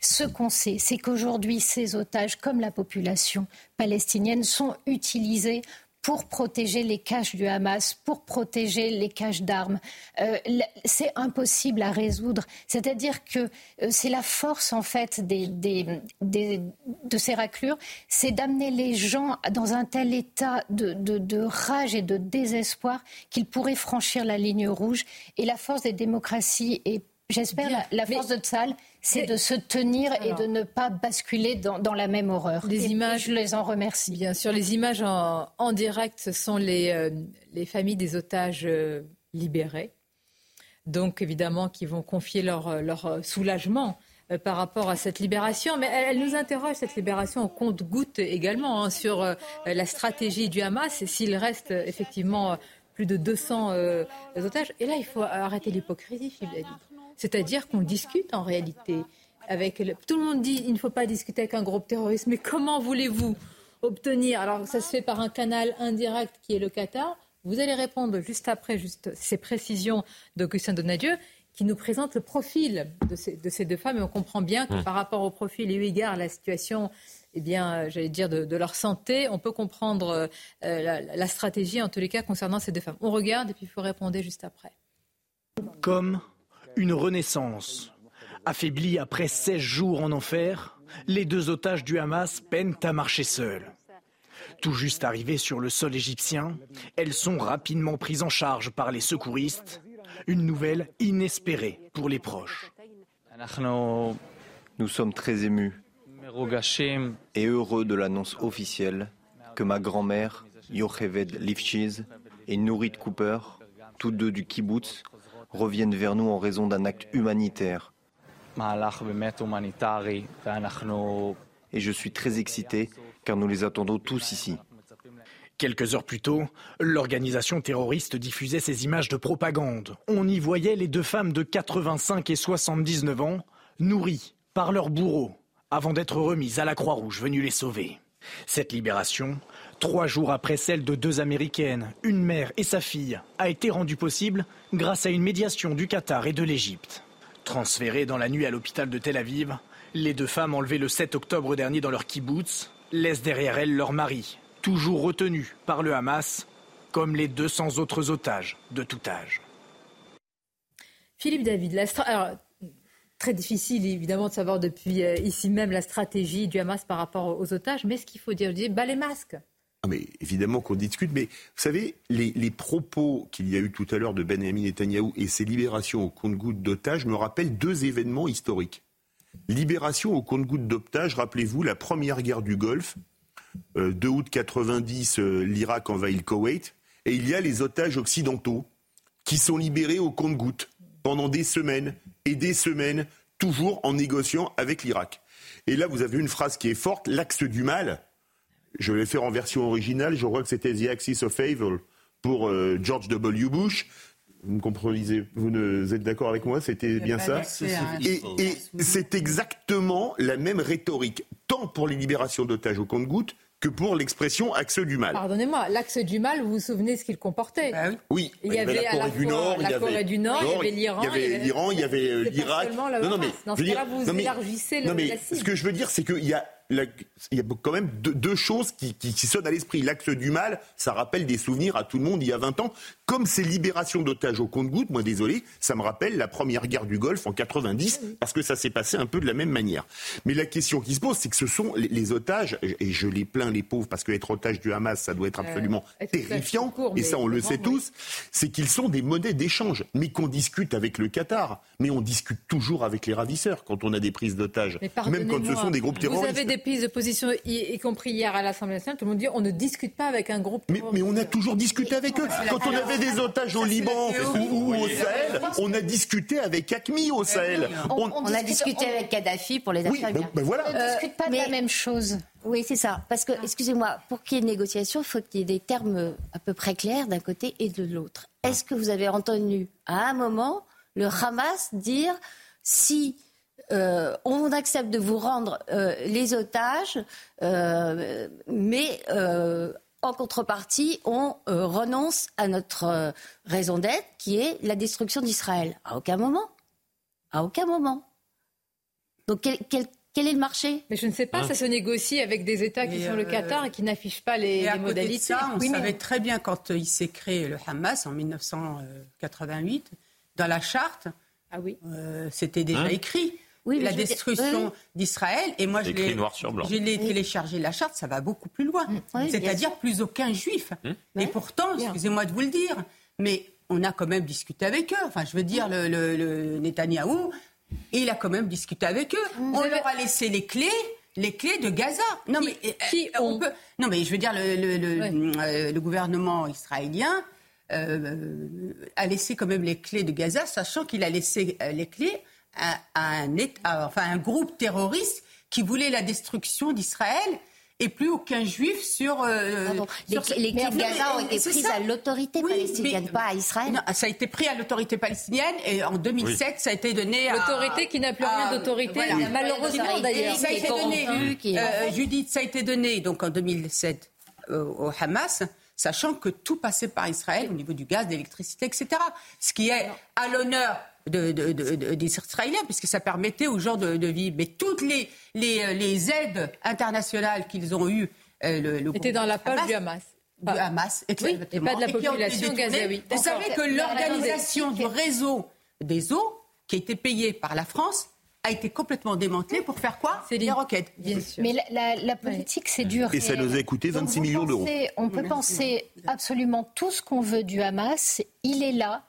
ce qu'on sait, c'est qu'aujourd'hui, ces otages, comme la population palestinienne, sont utilisés pour protéger les caches du Hamas, pour protéger les caches d'armes. Euh, c'est impossible à résoudre. C'est-à-dire que euh, c'est la force, en fait, des, de ces raclures, c'est d'amener les gens dans un tel état de, de rage et de désespoir qu'ils pourraient franchir la ligne rouge. Et la force des démocraties et J'espère la, force de Tsal, c'est de se tenir et de ne pas basculer dans, la même horreur. Les images, je les en remercie. Bien sûr, les images en, direct, ce sont les, euh, les familles des otages euh, libérés. Donc, évidemment, qui vont confier leur, euh, leur soulagement par rapport à cette libération. Mais elle, nous interroge, cette libération, au compte-goutte également, hein, sur la stratégie du Hamas et s'il reste effectivement plus de 200 otages. Et là, il faut arrêter l'hypocrisie, Philippe c'est-à-dire qu'on discute en réalité avec. Tout le monde dit qu'il ne faut pas discuter avec un groupe terroriste, mais comment voulez-vous obtenir Alors, ça se fait par un canal indirect qui est le Qatar. Vous allez répondre juste après juste ces précisions d'Augustin Donadieu qui nous présente le profil de ces, deux femmes. Et on comprend bien que par rapport au profil et eu égard la situation, eh bien, j'allais dire, de, leur santé, on peut comprendre euh, la, la, stratégie, en tous les cas, concernant ces deux femmes. On regarde et puis il faut répondre juste après. Comme une renaissance. Affaiblis après 16 jours en enfer, les deux otages du Hamas peinent à marcher seuls. Tout juste arrivées sur le sol égyptien, elles sont rapidement prises en charge par les secouristes. Une nouvelle inespérée pour les proches. Nous sommes très émus et heureux de l'annonce officielle que ma grand-mère, Yocheved Lifchiz, et Nourit Cooper, tous deux du kibbutz, reviennent vers nous en raison d'un acte humanitaire. Et je suis très excité car nous les attendons tous ici. Quelques heures plus tôt, l'organisation terroriste diffusait ces images de propagande. On y voyait les deux femmes de 85 et 79 ans, nourries par leurs bourreaux, avant d'être remises à la Croix-Rouge venue les sauver. Cette libération, trois jours après celle de deux Américaines, une mère et sa fille, a été rendue possible grâce à une médiation du Qatar et de l'Égypte. Transférées dans la nuit à l'hôpital de Tel Aviv, les deux femmes enlevées le 7 octobre dernier dans leur kibbutz laissent derrière elles leur mari, toujours retenu par le Hamas, comme les 200 autres otages de tout âge. Philippe David, Très difficile, évidemment, de savoir depuis euh, ici même la stratégie du Hamas par rapport aux otages. Mais ce qu'il faut dire, dis, bah, les masques. Ah, mais évidemment qu'on discute, mais vous savez, les, propos qu'il y a eu tout à l'heure de Benjamin Netanyahou et ses libérations au compte-gouttes d'otages me rappellent deux événements historiques. Libération au compte-gouttes d'otages, rappelez-vous, la première guerre du Golfe, 2 euh, août 90, euh, l'Irak envahit le Koweït, et il y a les otages occidentaux qui sont libérés au compte-gouttes pendant des semaines et des semaines, toujours en négociant avec l'Irak. Et là, vous avez une phrase qui est forte, l'axe du mal. Je vais faire en version originale, je crois que c'était The Axis of Evil pour euh, George W. Bush. Vous me comprenez, vous, vous êtes d'accord avec moi C'était bien ça Et, et c'est exactement la même rhétorique, tant pour les libérations d'otages au compte-gouttes que pour l'expression axe du mal. Pardonnez-moi, l'axe du mal, vous vous souvenez ce qu'il comportait bah Oui, il y, avait, la Corée du Nord, il y avait du Nord, il y avait l'Iran, il y avait l'Iran, il y avait l'Irak. Non, non, mais, Dans ce cas-là, vous élargissez le, non, mais Ce que je veux dire, c'est qu'il y a il y a quand même deux, choses qui, qui, sonnent à l'esprit. L'acte du mal, ça rappelle des souvenirs à tout le monde il y a 20 ans. Comme ces libérations d'otages au compte-gouttes, moi désolé, ça me rappelle la première guerre du Golfe en 90, parce que ça s'est passé un peu de la même manière. Mais la question qui se pose, c'est que ce sont les, otages, et je les plains les pauvres, parce qu'être otage du Hamas, ça doit être euh, absolument terrifiant, et ça on le sait tous, c'est qu'ils sont des monnaies d'échange, mais qu'on discute avec le Qatar, mais on discute toujours avec les ravisseurs quand on a des prises d'otages, même quand ce sont des groupes terroristes. Des prises de position, y, compris hier à l'Assemblée nationale, tout le monde dit on ne discute pas avec un groupe. Mais, on a toujours discuté avec eux. Quand on avait des otages au Liban ou, au Sahel, on a discuté avec ACMI au Sahel. On, a discuté avec Kadhafi pour les affaires. Ben, ben voilà. On ne discute pas de la même chose. Oui, c'est ça. Parce que, excusez-moi, pour qu'il y ait une négociation, il faut qu'il y ait des termes à peu près clairs d'un côté et de l'autre. Est-ce que vous avez entendu à un moment le Hamas dire si euh, on accepte de vous rendre euh, les otages, euh, mais en contrepartie, on renonce à notre raison d'être, qui est la destruction d'Israël. À aucun moment. À aucun moment. Donc, quel, est le marché? Mais je ne sais pas, hein ça se négocie avec des États qui sont le Qatar et qui n'affichent pas les, modalités. ça, on savait très bien quand il s'est créé le Hamas en 1988, dans la charte, ah oui. c'était déjà hein écrit oui, la destruction d'Israël. Et moi, je l'ai téléchargé la charte, ça va beaucoup plus loin. Mm. C'est-à-dire plus aucun juif. Mm. Et pourtant, excusez-moi de vous le dire, mais on a quand même discuté avec eux. Enfin, je veux dire, le, le, Netanyahou, il a quand même discuté avec eux. on leur a laissé les clés les clés de Gaza. Non, mais qui euh, on... peut... Non, mais je veux dire, le, euh, le israélien euh, a laissé quand même les clés de Gaza, sachant qu'il a laissé les clés un, enfin, un groupe terroriste qui voulait la destruction d'Israël et plus aucun juif sur. Euh, les, de Gaza ont été prises à l'autorité palestinienne, pas à Israël. Non, ça a été pris à l'autorité palestinienne et en 2007, ça a été donné à. L'autorité qui n'a plus rien d'autorité, malheureusement d'ailleurs. Ça a été donné, euh, Judith, ça a été donné donc en 2007 euh, au Hamas sachant que tout passait par Israël au niveau du gaz, de l'électricité, etc. Ce qui est à l'honneur de, des Israéliens, puisque ça permettait aux gens de, vivre. Mais toutes les, les, euh, les aides internationales qu'ils ont eues, euh, le, le étaient dans la poche du Hamas. Du Hamas, oui, et pas de la population gazaoui. Vous savez que l'organisation du réseau des eaux, qui a été payée par la France, a été complètement démantelée pour faire quoi? C'est les roquettes. Bien sûr. Mais la, la, politique, c'est dur. Et ça nous a coûté 26 millions d'euros. On peut penser absolument tout ce qu'on veut du Hamas. Il est là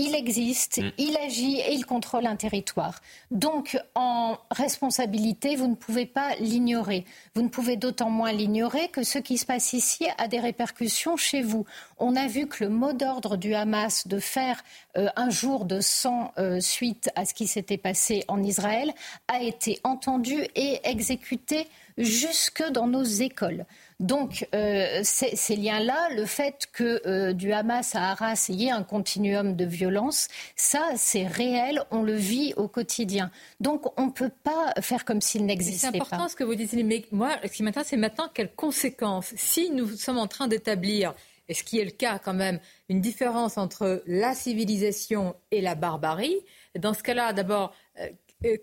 il existe, mm. il agit et il contrôle un territoire. Donc, en responsabilité, vous ne pouvez pas l'ignorer. Vous ne pouvez d'autant moins l'ignorer que ce qui se passe ici a des répercussions chez vous. On a vu que le mot d'ordre du Hamas de faire euh, un jour de sang euh, suite à ce qui s'était passé en Israël a été entendu et exécuté jusque dans nos écoles. Donc, euh, ces liens-là, le fait que euh, du Hamas à Arras, il y ait un continuum de violence, ça, c'est réel, on le vit au quotidien. Donc, on ne peut pas faire comme s'il n'existait pas. C'est important ce que vous dites, mais moi, ce qui m'intéresse, c'est maintenant quelles conséquences. Si nous sommes en train d'établir, et ce qui est le cas quand même, une différence entre la civilisation et la barbarie, dans ce cas-là, d'abord,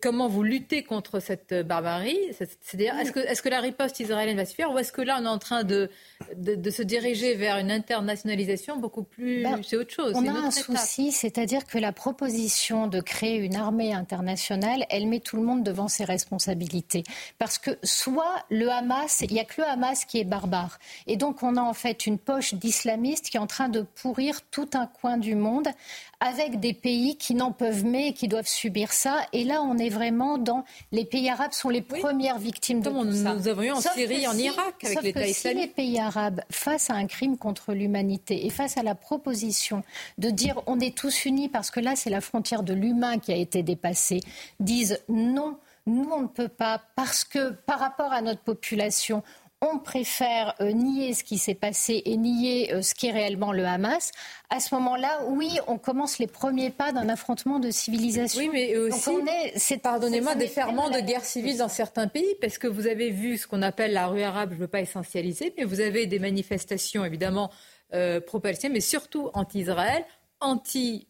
comment vous luttez contre cette barbarie? C'est-à-dire, est-ce que, est que, la riposte israélienne va se faire ou est-ce que là, on est en train de, de, se diriger vers une internationalisation beaucoup plus... Ben, c'est autre chose. On a un souci, c'est-à-dire que la proposition de créer une armée internationale, elle met tout le monde devant ses responsabilités. Parce que soit le Hamas, il n'y a que le Hamas qui est barbare. Et donc, on a en fait une poche d'islamistes qui est en train de pourrir tout un coin du monde avec des pays qui n'en peuvent mais qui doivent subir ça. Et là, on est vraiment dans les pays arabes sont les premières victimes de tout nous, ça. Nous avons eu en Syrie, en Irak avec l'État islamique. Si les pays arabes, face à un crime contre l'humanité et face à la proposition de dire on est tous unis parce que là c'est la frontière de l'humain qui a été dépassée, disent non. Nous, on ne peut pas parce que par rapport à notre population, on préfère euh, nier ce qui s'est passé et nier euh, ce qui est réellement le Hamas, à ce moment-là, oui, on commence les premiers pas d'un affrontement de civilisation. Oui, mais aussi, c'est, pardonnez-moi, des ferments de guerre civile dans certains pays, parce que vous avez vu ce qu'on appelle la rue arabe, je ne veux pas essentialiser, mais vous avez des manifestations évidemment euh, pro-palestiniennes, mais surtout anti-Israël, anti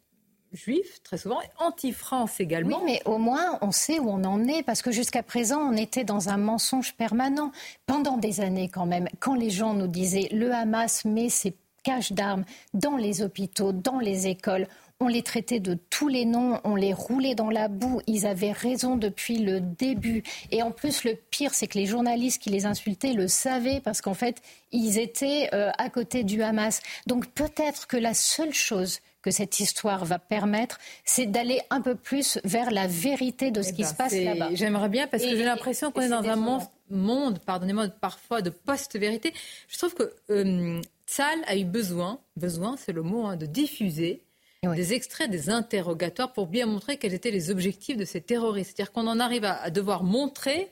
juifs, très souvent, anti-France également. Oui, mais au moins, on sait où on en est, parce que jusqu'à présent, on était dans un mensonge permanent. Pendant des années, quand même, quand les gens nous disaient le Hamas met ses caches d'armes dans les hôpitaux, dans les écoles, on les traitait de tous les noms, on les roulait dans la boue. Ils avaient raison depuis le début. Et en plus, le pire, c'est que les journalistes qui les insultaient le savaient parce qu'en fait, ils étaient euh, à côté du Hamas. Donc peut-être que la seule chose que cette histoire va permettre, c'est d'aller un peu plus vers la vérité de ce Eh qui ben, se passe là-bas. J'aimerais bien parce que j'ai l'impression qu'on est dans un monde, pardonnez-moi, parfois de post-vérité. Je trouve que euh, Tzal a eu besoin, besoin, c'est le mot, hein, de diffuser des extraits des interrogatoires pour bien montrer quels étaient les objectifs de ces terroristes. C'est-à-dire qu'on en arrive à, à devoir montrer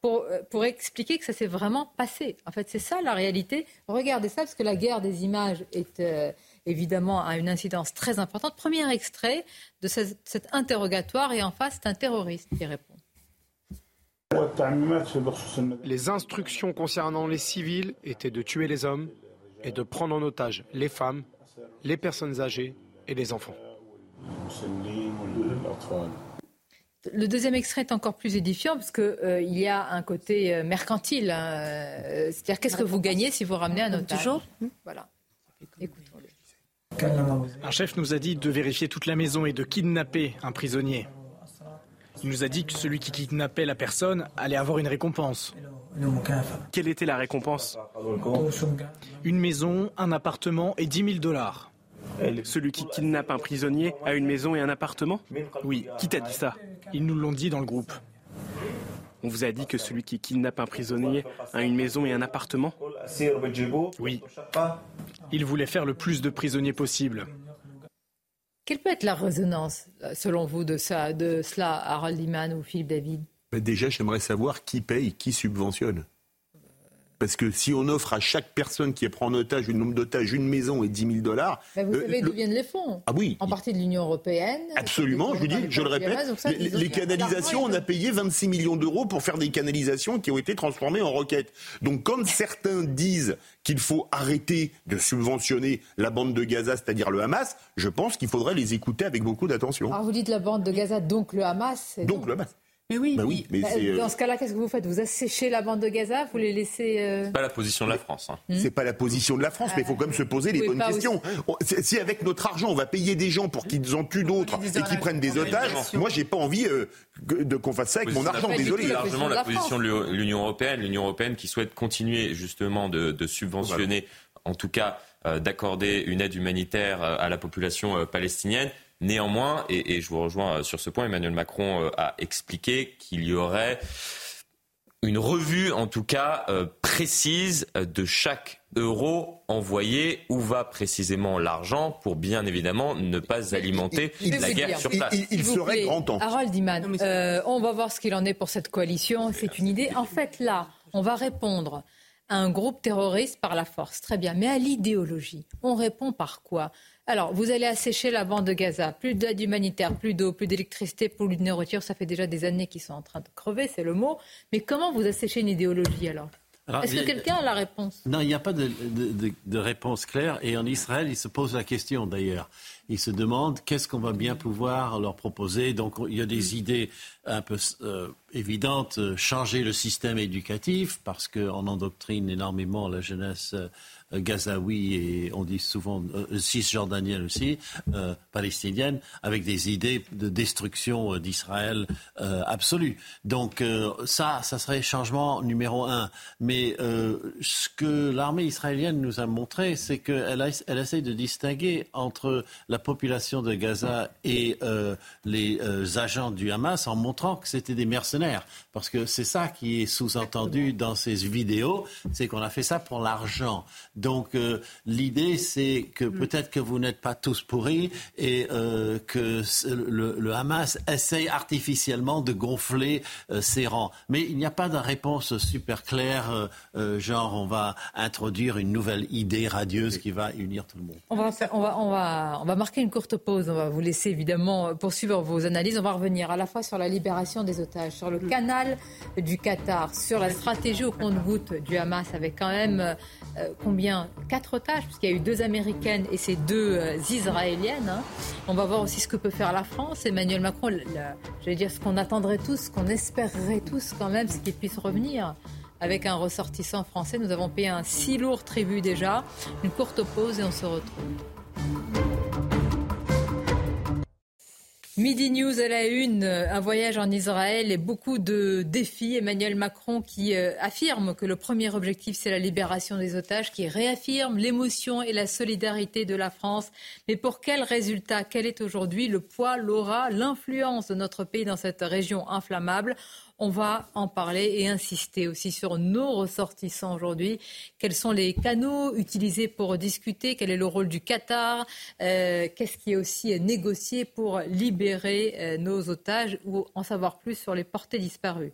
pour, euh, pour expliquer que ça s'est vraiment passé. En fait, c'est ça la réalité. Regardez ça, parce que la guerre des images est euh, évidemment à une incidence très importante. Premier extrait de ce- cet interrogatoire, et en face, c'est un terroriste qui répond. Les instructions concernant les civils étaient de tuer les hommes et de prendre en otage les femmes, les personnes âgées et les enfants. Le deuxième extrait est encore plus édifiant parce qu'il y a un côté euh, mercantile. hein, euh, C'est-à-dire, qu'est-ce que vous gagnez si vous ramenez un otage? Toujours Voilà. Écoutons-le. Un chef nous a dit de vérifier toute la maison et de kidnapper un prisonnier. Il nous a dit que celui qui kidnappait la personne allait avoir une récompense. Quelle était la récompense? Une maison, un appartement et 10 000 dollars. Celui qui kidnappe un prisonnier a une maison et un appartement? Oui. Qui t'a dit ça? Ils nous l'ont dit dans le groupe. On vous a dit que celui qui kidnappe un prisonnier a une maison et un appartement Oui. Ils voulaient faire le plus de prisonniers possible. Quelle peut être la résonance, euh, selon vous, de, ça, de cela, Harold Iman ou Philippe David? Déjà, j'aimerais savoir qui paye, qui subventionne. Parce que si on offre à chaque personne qui prend en otage, une nombre d'otages, une maison et 10 000 dollars. Vous euh, savez le- d'où viennent les fonds Ah oui. En partie de l'Union européenne. Absolument, je vous dis, je le répète, ça, les, canalisations, on a payé 26 millions d'euros pour faire des canalisations qui ont été transformées en roquettes. Donc quand certains disent qu'il faut arrêter de subventionner la bande de Gaza, c'est-à-dire le Hamas, je pense qu'il faudrait les écouter avec beaucoup d'attention. Alors vous dites la bande de Gaza, donc le Hamas. Donc le Hamas. Mais oui. Bah oui, mais Bah, c'est, euh, Dans ce cas-là, qu'est-ce que vous faites? Vous asséchez la bande de Gaza Vous les laissez. euh, C'est pas la position de la France. hein. C'est pas la position de la France, mais il faut quand même se poser les bonnes questions. On- Si avec notre argent, on va payer des gens pour qu'ils en tuent d'autres et qu'ils prennent des otages, moi, j'ai pas envie euh, de qu'on fasse ça avec mon argent. Désolé. largement la position de l'Union européenne. L'Union européenne qui souhaite continuer justement de, de subventionner, en tout cas euh, d'accorder une aide humanitaire à la population palestinienne. Néanmoins, et, et je vous rejoins euh, sur ce point, Emmanuel Macron euh, a expliqué qu'il y aurait une revue, en tout cas euh, précise, de chaque euro envoyé, où va précisément l'argent, pour bien évidemment ne pas alimenter la guerre dire. sur place. il- il serait plaît, grand temps. Harold Iman, euh, on va voir ce qu'il en est pour cette coalition. C'est une idée. En fait, là, on va répondre à un groupe terroriste par la force. Très bien. Mais à l'idéologie, on répond par quoi? Alors, vous allez assécher la bande de Gaza. Plus d'aide humanitaire, plus d'eau, plus d'électricité, plus de nourriture. Ça fait déjà des années qu'ils sont en train de crever, c'est le mot. Mais comment vous asséchez une idéologie alors Est-ce que quelqu'un a la réponse? Non, il n'y a pas de, de- de- de réponse claire. Et en Israël, ils se posent la question d'ailleurs. Ils se demandent qu'est-ce qu'on va bien pouvoir leur proposer? Donc il y a des idées un peu euh, évidentes. euh, Changer le système éducatif parce qu'on endoctrine énormément la jeunesse euh, gazaoui et on dit souvent euh, cisjordanienne aussi, euh, palestinienne, avec des idées de destruction euh, d'Israël euh, absolue. Donc euh, ça, ça serait changement numéro un. Mais euh, ce que l'armée israélienne nous a montré, c'est qu'elle elle essaie de distinguer entre la population de Gaza et euh, les euh, agents du Hamas en montrant que c'était des mercenaires. Parce que c'est ça qui est sous-entendu dans ces vidéos, c'est qu'on a fait ça pour l'argent. Donc euh, l'idée, c'est que peut-être que vous n'êtes pas tous pourris et euh, que le, le Hamas essaye artificiellement de gonfler euh, ses rangs. Mais il n'y a pas de réponse super claire, euh, euh, genre on va introduire une nouvelle idée radieuse qui va unir tout le monde. on va, faire- on, va, on, va, on va marquer une courte pause. On va vous laisser évidemment poursuivre vos analyses. On va revenir à la fois sur la libération des otages, sur le canal du Qatar, sur la stratégie au compte-goutte du Hamas avec quand même euh, Quatre otages, puisqu'il y a eu deux américaines et ces deux euh, israéliennes. Hein. On va voir aussi ce que peut faire la France. Emmanuel Macron, je vais dire ce qu'on attendrait tous, ce qu'on espérerait tous quand même, c'est qu'il puisse revenir avec un ressortissant français. Nous avons payé un si lourd tribut déjà. Une courte pause et on se retrouve. Midi News à la une, un voyage en Israël et beaucoup de défis. Emmanuel Macron qui euh, affirme que le premier objectif c'est la libération des otages, qui réaffirme l'émotion et la solidarité de la France. Mais pour quel résultat? Quel est aujourd'hui le poids, l'aura, l'influence de notre pays dans cette région inflammable? On va en parler et insister aussi sur nos ressortissants aujourd'hui. Quels sont les canaux utilisés pour discuter? Quel est le rôle du Qatar? Euh, Qu'est-ce qui est aussi négocié pour libérer euh, nos otages ou en savoir plus sur les portées disparues?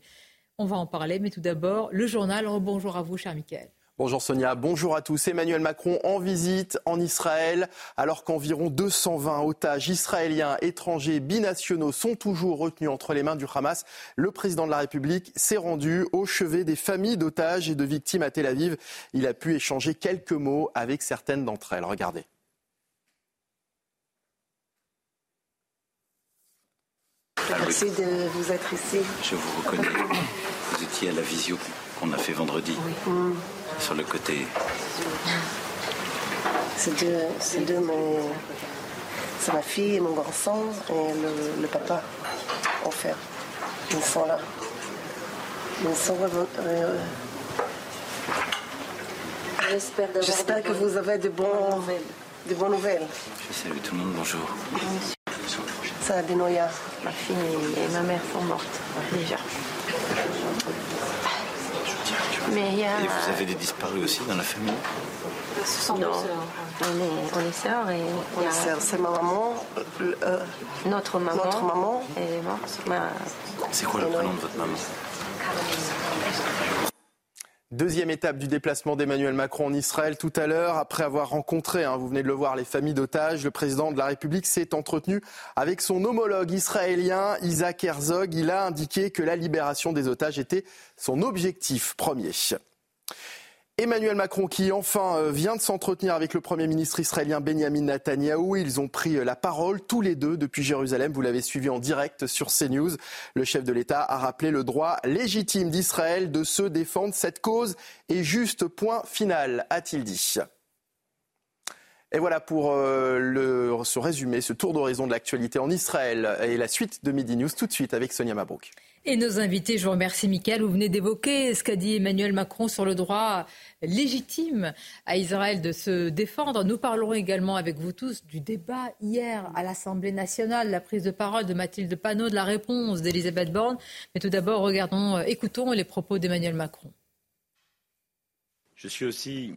On va en parler, mais tout d'abord, le journal. Bonjour à vous, cher Michael. Bonjour Sonia, bonjour à tous. Emmanuel Macron en visite en Israël alors qu'environ 220 otages israéliens étrangers binationaux sont toujours retenus entre les mains du Hamas. Le président de la République s'est rendu au chevet des familles d'otages et de victimes à Tel Aviv. Il a pu échanger quelques mots avec certaines d'entre elles. Regardez. Merci de vous être ici. Je vous reconnais. Vous étiez à la visio qu'on a fait vendredi. Oui. Sur le côté. C'est deux, c'est deux c'est ma fille et mon garçon et le, papa en fait. Ils sont là. Ils sont euh, J'espère, J'espère que vous avez de, bons, de bonnes nouvelles. Je salue tout le monde, bonjour. Ça a Benoya. Ma fille et ma mère sont mortes déjà. Mais Et vous avez des disparus aussi dans la famille Ce sont non. sœurs. On est, on est sœurs et. On est sœurs. C'est ma maman. Euh, notre maman. Notre maman. morte. C'est quoi le prénom de votre maman? Deuxième étape du déplacement d'Emmanuel Macron en Israël tout à l'heure. Après avoir rencontré, hein, vous venez de le voir, les familles d'otages, le président de la République s'est entretenu avec son homologue israélien, Isaac Herzog. Il a indiqué que la libération des otages était son objectif premier. Emmanuel Macron qui enfin euh, vient de s'entretenir avec le Premier ministre israélien Benjamin Netanyahou. Ils ont pris euh, la parole tous les deux depuis Jérusalem. Vous l'avez suivi en direct sur CNews. Le chef de l'État a rappelé le droit légitime d'Israël de se défendre. Cette cause est juste point final, a-t-il dit. Et voilà pour euh, le, ce résumé, ce tour d'horizon de l'actualité en Israël et la suite de Midi News tout de suite avec Sonia Mabrouk. Et nos invités, je vous remercie Michael, vous venez d'évoquer ce qu'a dit Emmanuel Macron sur le droit légitime à Israël de se défendre. Nous parlerons également avec vous tous du débat hier à l'Assemblée nationale, la prise de parole de Mathilde Panot, de la réponse d'Elisabeth Borne. Mais tout d'abord, regardons, écoutons les propos d'Emmanuel Macron. Je suis aussi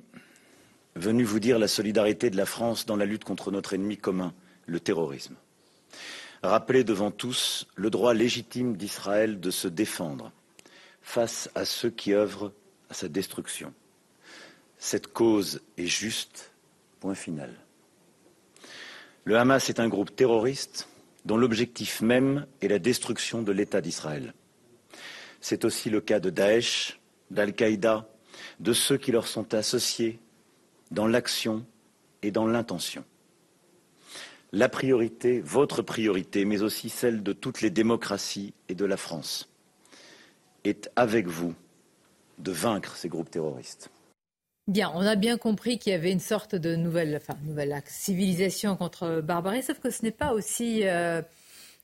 venu vous dire la solidarité de la France dans la lutte contre notre ennemi commun, le terrorisme rappeler devant tous le droit légitime d'Israël de se défendre face à ceux qui œuvrent à sa destruction. Cette cause est juste, point final. Le Hamas est un groupe terroriste dont l'objectif même est la destruction de l'État d'Israël. C'est aussi le cas de Daesh, d'Al-Qaïda, de ceux qui leur sont associés dans l'action et dans l'intention la priorité, votre priorité, mais aussi celle de toutes les démocraties et de la France, est avec vous de vaincre ces groupes terroristes. Bien, on a bien compris qu'il y avait une sorte de nouvelle, civilisation contre barbarie, sauf que ce n'est pas aussi,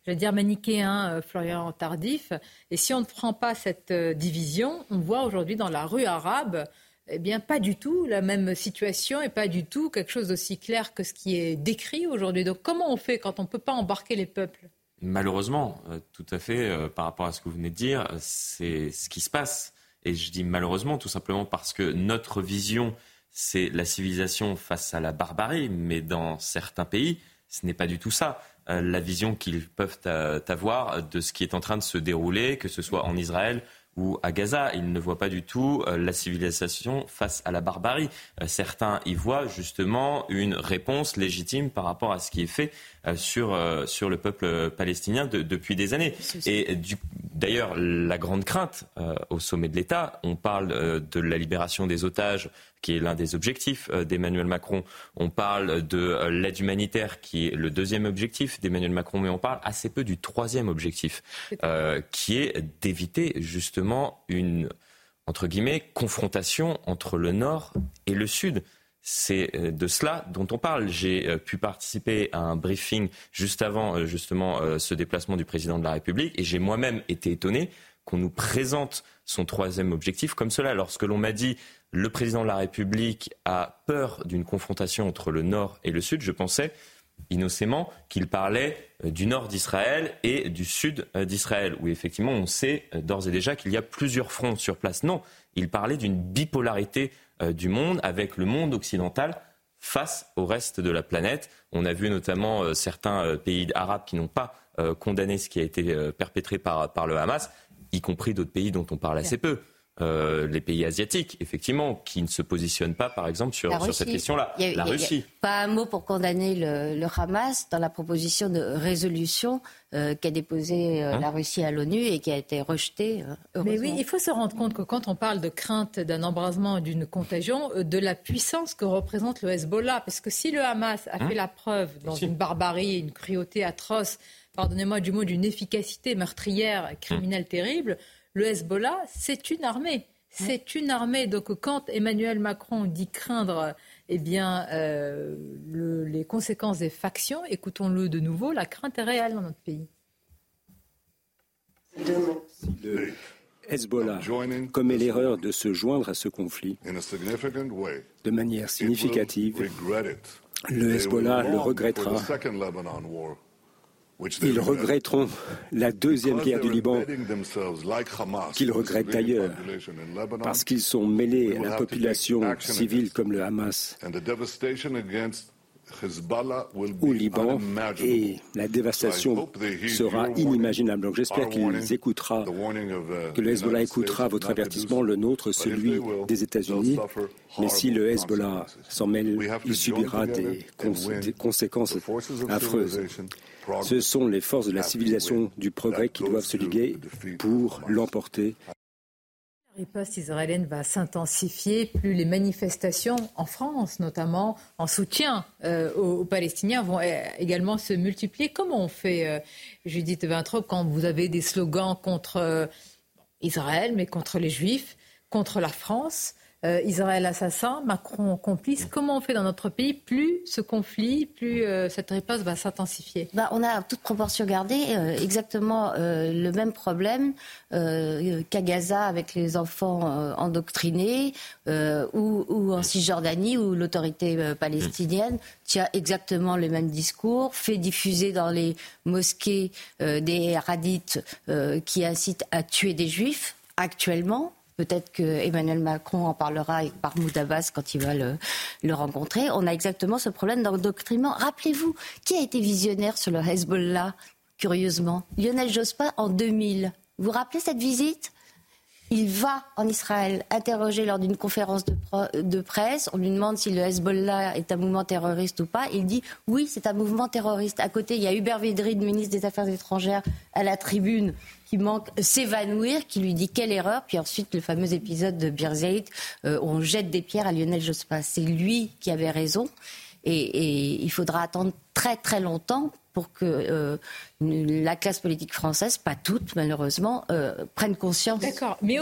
je vais dire, manichéen, euh, Florian Tardif. Et si on ne prend pas cette euh, division, on voit aujourd'hui dans la rue arabe eh bien, pas du tout la même situation et pas du tout quelque chose d'aussi clair que ce qui est décrit aujourd'hui. Donc, comment on fait quand on ne peut pas embarquer les peuples? Malheureusement, euh, tout à fait, euh, par rapport à ce que vous venez de dire, c'est ce qui se passe. Et je dis malheureusement, tout simplement parce que notre vision, c'est la civilisation face à la barbarie, mais dans certains pays, ce n'est pas du tout ça. Euh, la vision qu'ils peuvent avoir de ce qui est en train de se dérouler, que ce soit en Israël ou à Gaza. Ils ne voient pas du tout euh, la civilisation face à la barbarie. Euh, certains y voient justement une réponse légitime par rapport à ce qui est fait sur, sur le peuple palestinien depuis des années. Et d'ailleurs, la grande crainte au sommet de l'État, on parle de la libération des otages qui est l'un des objectifs d'Emmanuel Macron. On parle de l'aide humanitaire, qui est le deuxième objectif d'Emmanuel Macron, mais on parle assez peu du troisième objectif, qui est d'éviter justement une entre guillemets, confrontation entre le Nord et le Sud. C'est euh, de cela dont on parle. J'ai euh, pu participer à un briefing juste avant euh, justement ce déplacement du président de la République et j'ai moi-même été étonné qu'on nous présente son troisième objectif comme cela. Lorsque l'on m'a dit le président de la République a peur d'une confrontation entre le Nord et le Sud, je pensais innocemment qu'il parlait du nord d'Israël et du sud d'Israël, où effectivement on sait d'ores et déjà qu'il y a plusieurs fronts sur place. Non, il parlait d'une bipolarité du monde avec le monde occidental face au reste de la planète. On a vu notamment certains pays arabes qui n'ont pas condamné ce qui a été perpétré par, par le Hamas, y compris d'autres pays dont on parle assez peu. Euh, les pays asiatiques, effectivement, qui ne se positionnent pas, par exemple, sur, cette question-là. La Russie. pas un mot pour condamner le, Hamas dans la proposition de résolution euh, qu'a déposée euh, hein la Russie à l'ONU et qui a été rejetée. Mais oui, il faut se rendre compte que quand on parle de crainte d'un embrasement, d'une contagion, de la puissance que représente le Hezbollah, parce que si le Hamas a hein fait la preuve dans une barbarie, une cruauté atroce, pardonnez-moi du mot, d'une efficacité meurtrière, criminelle terrible, le Hezbollah, c'est une armée. C'est une armée. Donc quand Emmanuel Macron dit craindre eh bien, euh, les conséquences des factions, écoutons-le de nouveau, la crainte est réelle dans notre pays. Le Hezbollah commet l'erreur de se joindre à ce conflit de manière significative. Le Hezbollah le regrettera ils regretteront la deuxième guerre du Liban, qu'ils regrettent d'ailleurs, parce qu'ils sont mêlés à la population civile comme le Hamas au Liban et la dévastation sera inimaginable. Donc j'espère qu'il écoutera, que le Hezbollah écoutera votre avertissement, le nôtre, celui des États-Unis. Mais si le Hezbollah s'en mêle, il subira des, des conséquences affreuses. Ce sont les forces de la civilisation du progrès qui doivent se liguer pour l'emporter. La riposte israélienne va s'intensifier, plus les manifestations en France, notamment en soutien euh, aux, Palestiniens, vont euh, également se multiplier. Comment on fait, euh, Judith Vintrop, quand vous avez des slogans contre Israël, mais contre les Juifs, contre la France euh, Israël assassin, Macron complice. Comment on fait dans notre pays Plus ce conflit, plus euh, cette riposte va s'intensifier? Bah, on a toute proportion gardée euh, exactement le même problème qu'à Gaza avec les enfants endoctrinés ou, ou, en Cisjordanie où l'autorité palestinienne tient exactement le même discours, fait diffuser dans les mosquées des hadiths qui incitent à tuer des juifs actuellement Peut-être que Emmanuel Macron en parlera avec Mahmoud Abbas quand il va le, rencontrer. On a exactement ce problème d'endoctrinement. Rappelez-vous, qui a été visionnaire sur le Hezbollah, curieusement? Lionel Jospin en 2000. Vous vous rappelez cette visite? Il va en Israël interroger lors d'une conférence de, presse. On lui demande si le Hezbollah est un mouvement terroriste ou pas. Il dit oui, c'est un mouvement terroriste. À côté, il y a Hubert Védrine, ministre des Affaires étrangères, à la tribune, qui manque s'évanouir, qui lui dit quelle erreur. Puis ensuite, le fameux épisode de Birzeit, euh, on jette des pierres à Lionel Jospin. C'est lui qui avait raison. et, il faudra attendre très très longtemps pour que euh, la classe politique française, pas toute malheureusement, euh, prenne conscience du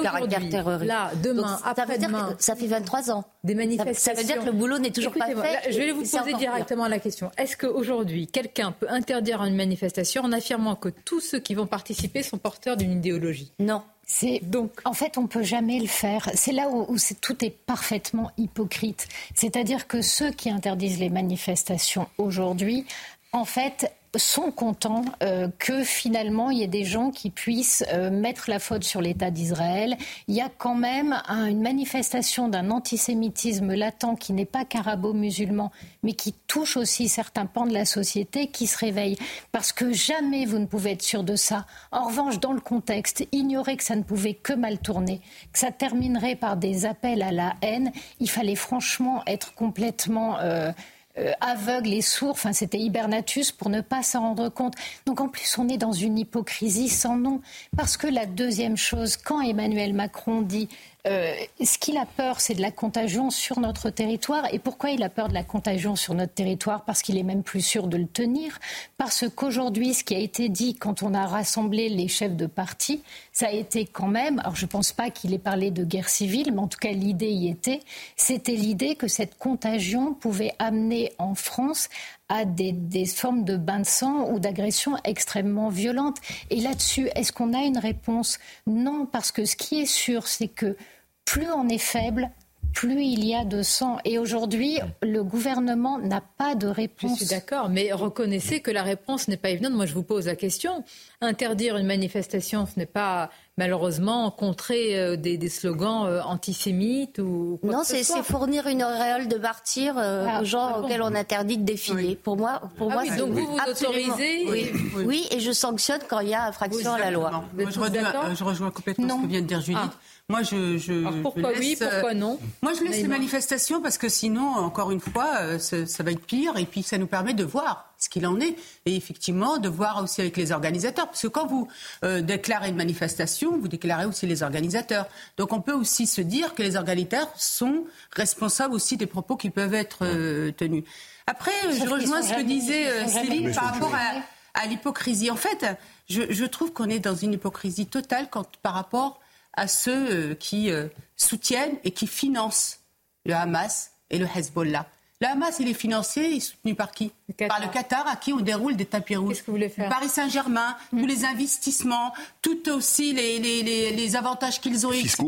caractère terroriste. Là, demain, après-demain, ça, fait 23 ans. Des manifestations. Ça, veut dire que le boulot n'est toujours pas fait. je vais vous poser directement la question. Est-ce qu'aujourd'hui, quelqu'un peut interdire une manifestation en affirmant que tous ceux qui vont participer sont porteurs d'une idéologie? Non. C'est donc en fait on peut jamais le faire. C'est là où, où tout est parfaitement hypocrite. C'est-à-dire que ceux qui interdisent les manifestations aujourd'hui en fait, sont contents euh, que finalement il y ait des gens qui puissent euh, mettre la faute sur l'État d'Israël. Il y a quand même une manifestation d'un antisémitisme latent qui n'est pas carabo-musulman, mais qui touche aussi certains pans de la société qui se réveillent. Parce que jamais vous ne pouvez être sûr de ça. En revanche, dans le contexte, ignorer que ça ne pouvait que mal tourner, que ça terminerait par des appels à la haine, il fallait franchement être complètement... Euh, euh, aveugle et sourd, enfin c'était Hibernatus, pour ne pas s'en rendre compte. Donc en plus, on est dans une hypocrisie sans nom. Parce que la deuxième chose, quand Emmanuel Macron dit euh, ce qu'il a peur, c'est de la contagion sur notre territoire. Et pourquoi il a peur de la contagion sur notre territoire? Parce qu'il est même plus sûr de le tenir. Parce qu'aujourd'hui, ce qui a été dit quand on a rassemblé les chefs de parti, ça a été quand même, alors je ne pense pas qu'il ait parlé de guerre civile, mais en tout cas l'idée y était, c'était l'idée que cette contagion pouvait amener en France à des, des, formes de bain de sang ou d'agressions extrêmement violentes. Et là-dessus, est-ce qu'on a une réponse? Non, parce que ce qui est sûr, c'est que plus on est faible, plus il y a de sang. Et aujourd'hui, le gouvernement n'a pas de réponse. Je suis d'accord, mais reconnaissez que la réponse n'est pas évidente. Moi, je vous pose la question. Interdire une manifestation, ce n'est pas malheureusement contrer euh, des, des, slogans euh, antisémites ou Non, c'est fournir une auréole de martyrs euh, ah, aux gens ah bon. auxquels on interdit de défiler. Oui. Pour moi, pour ah moi, oui, donc vous vous autorisez oui. Oui. oui. et je sanctionne quand il y a infraction à la loi. Moi, je, rejoins, je rejoins complètement non. ce que vient de dire Judith. Moi, je, je Alors pourquoi je laisse, oui, pourquoi non Moi, je laisse les manifestations parce que sinon, encore une fois, ça, ça va être pire. Et puis, ça nous permet de voir ce qu'il en est. Et effectivement, de voir aussi avec les organisateurs. Parce que quand vous euh, déclarez une manifestation, vous déclarez aussi les organisateurs. Donc on peut aussi se dire que les organisateurs sont responsables aussi des propos qui peuvent être euh, tenus. Après, Sauf je rejoins ce que disait euh, Céline par rapport à, à l'hypocrisie. En fait, je, je trouve qu'on est dans une hypocrisie totale quand, par rapport à ceux euh, qui euh, soutiennent et qui financent le Hamas et le Hezbollah. Le Hamas, il est financé et soutenu par qui? Par le Qatar, à qui on déroule des tapis rouges. Qu'est-ce que vous voulez faire? Paris Saint-Germain, tous les investissements, tout aussi les, les, les, les avantages qu'ils ont, etc.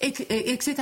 Et- et- etc.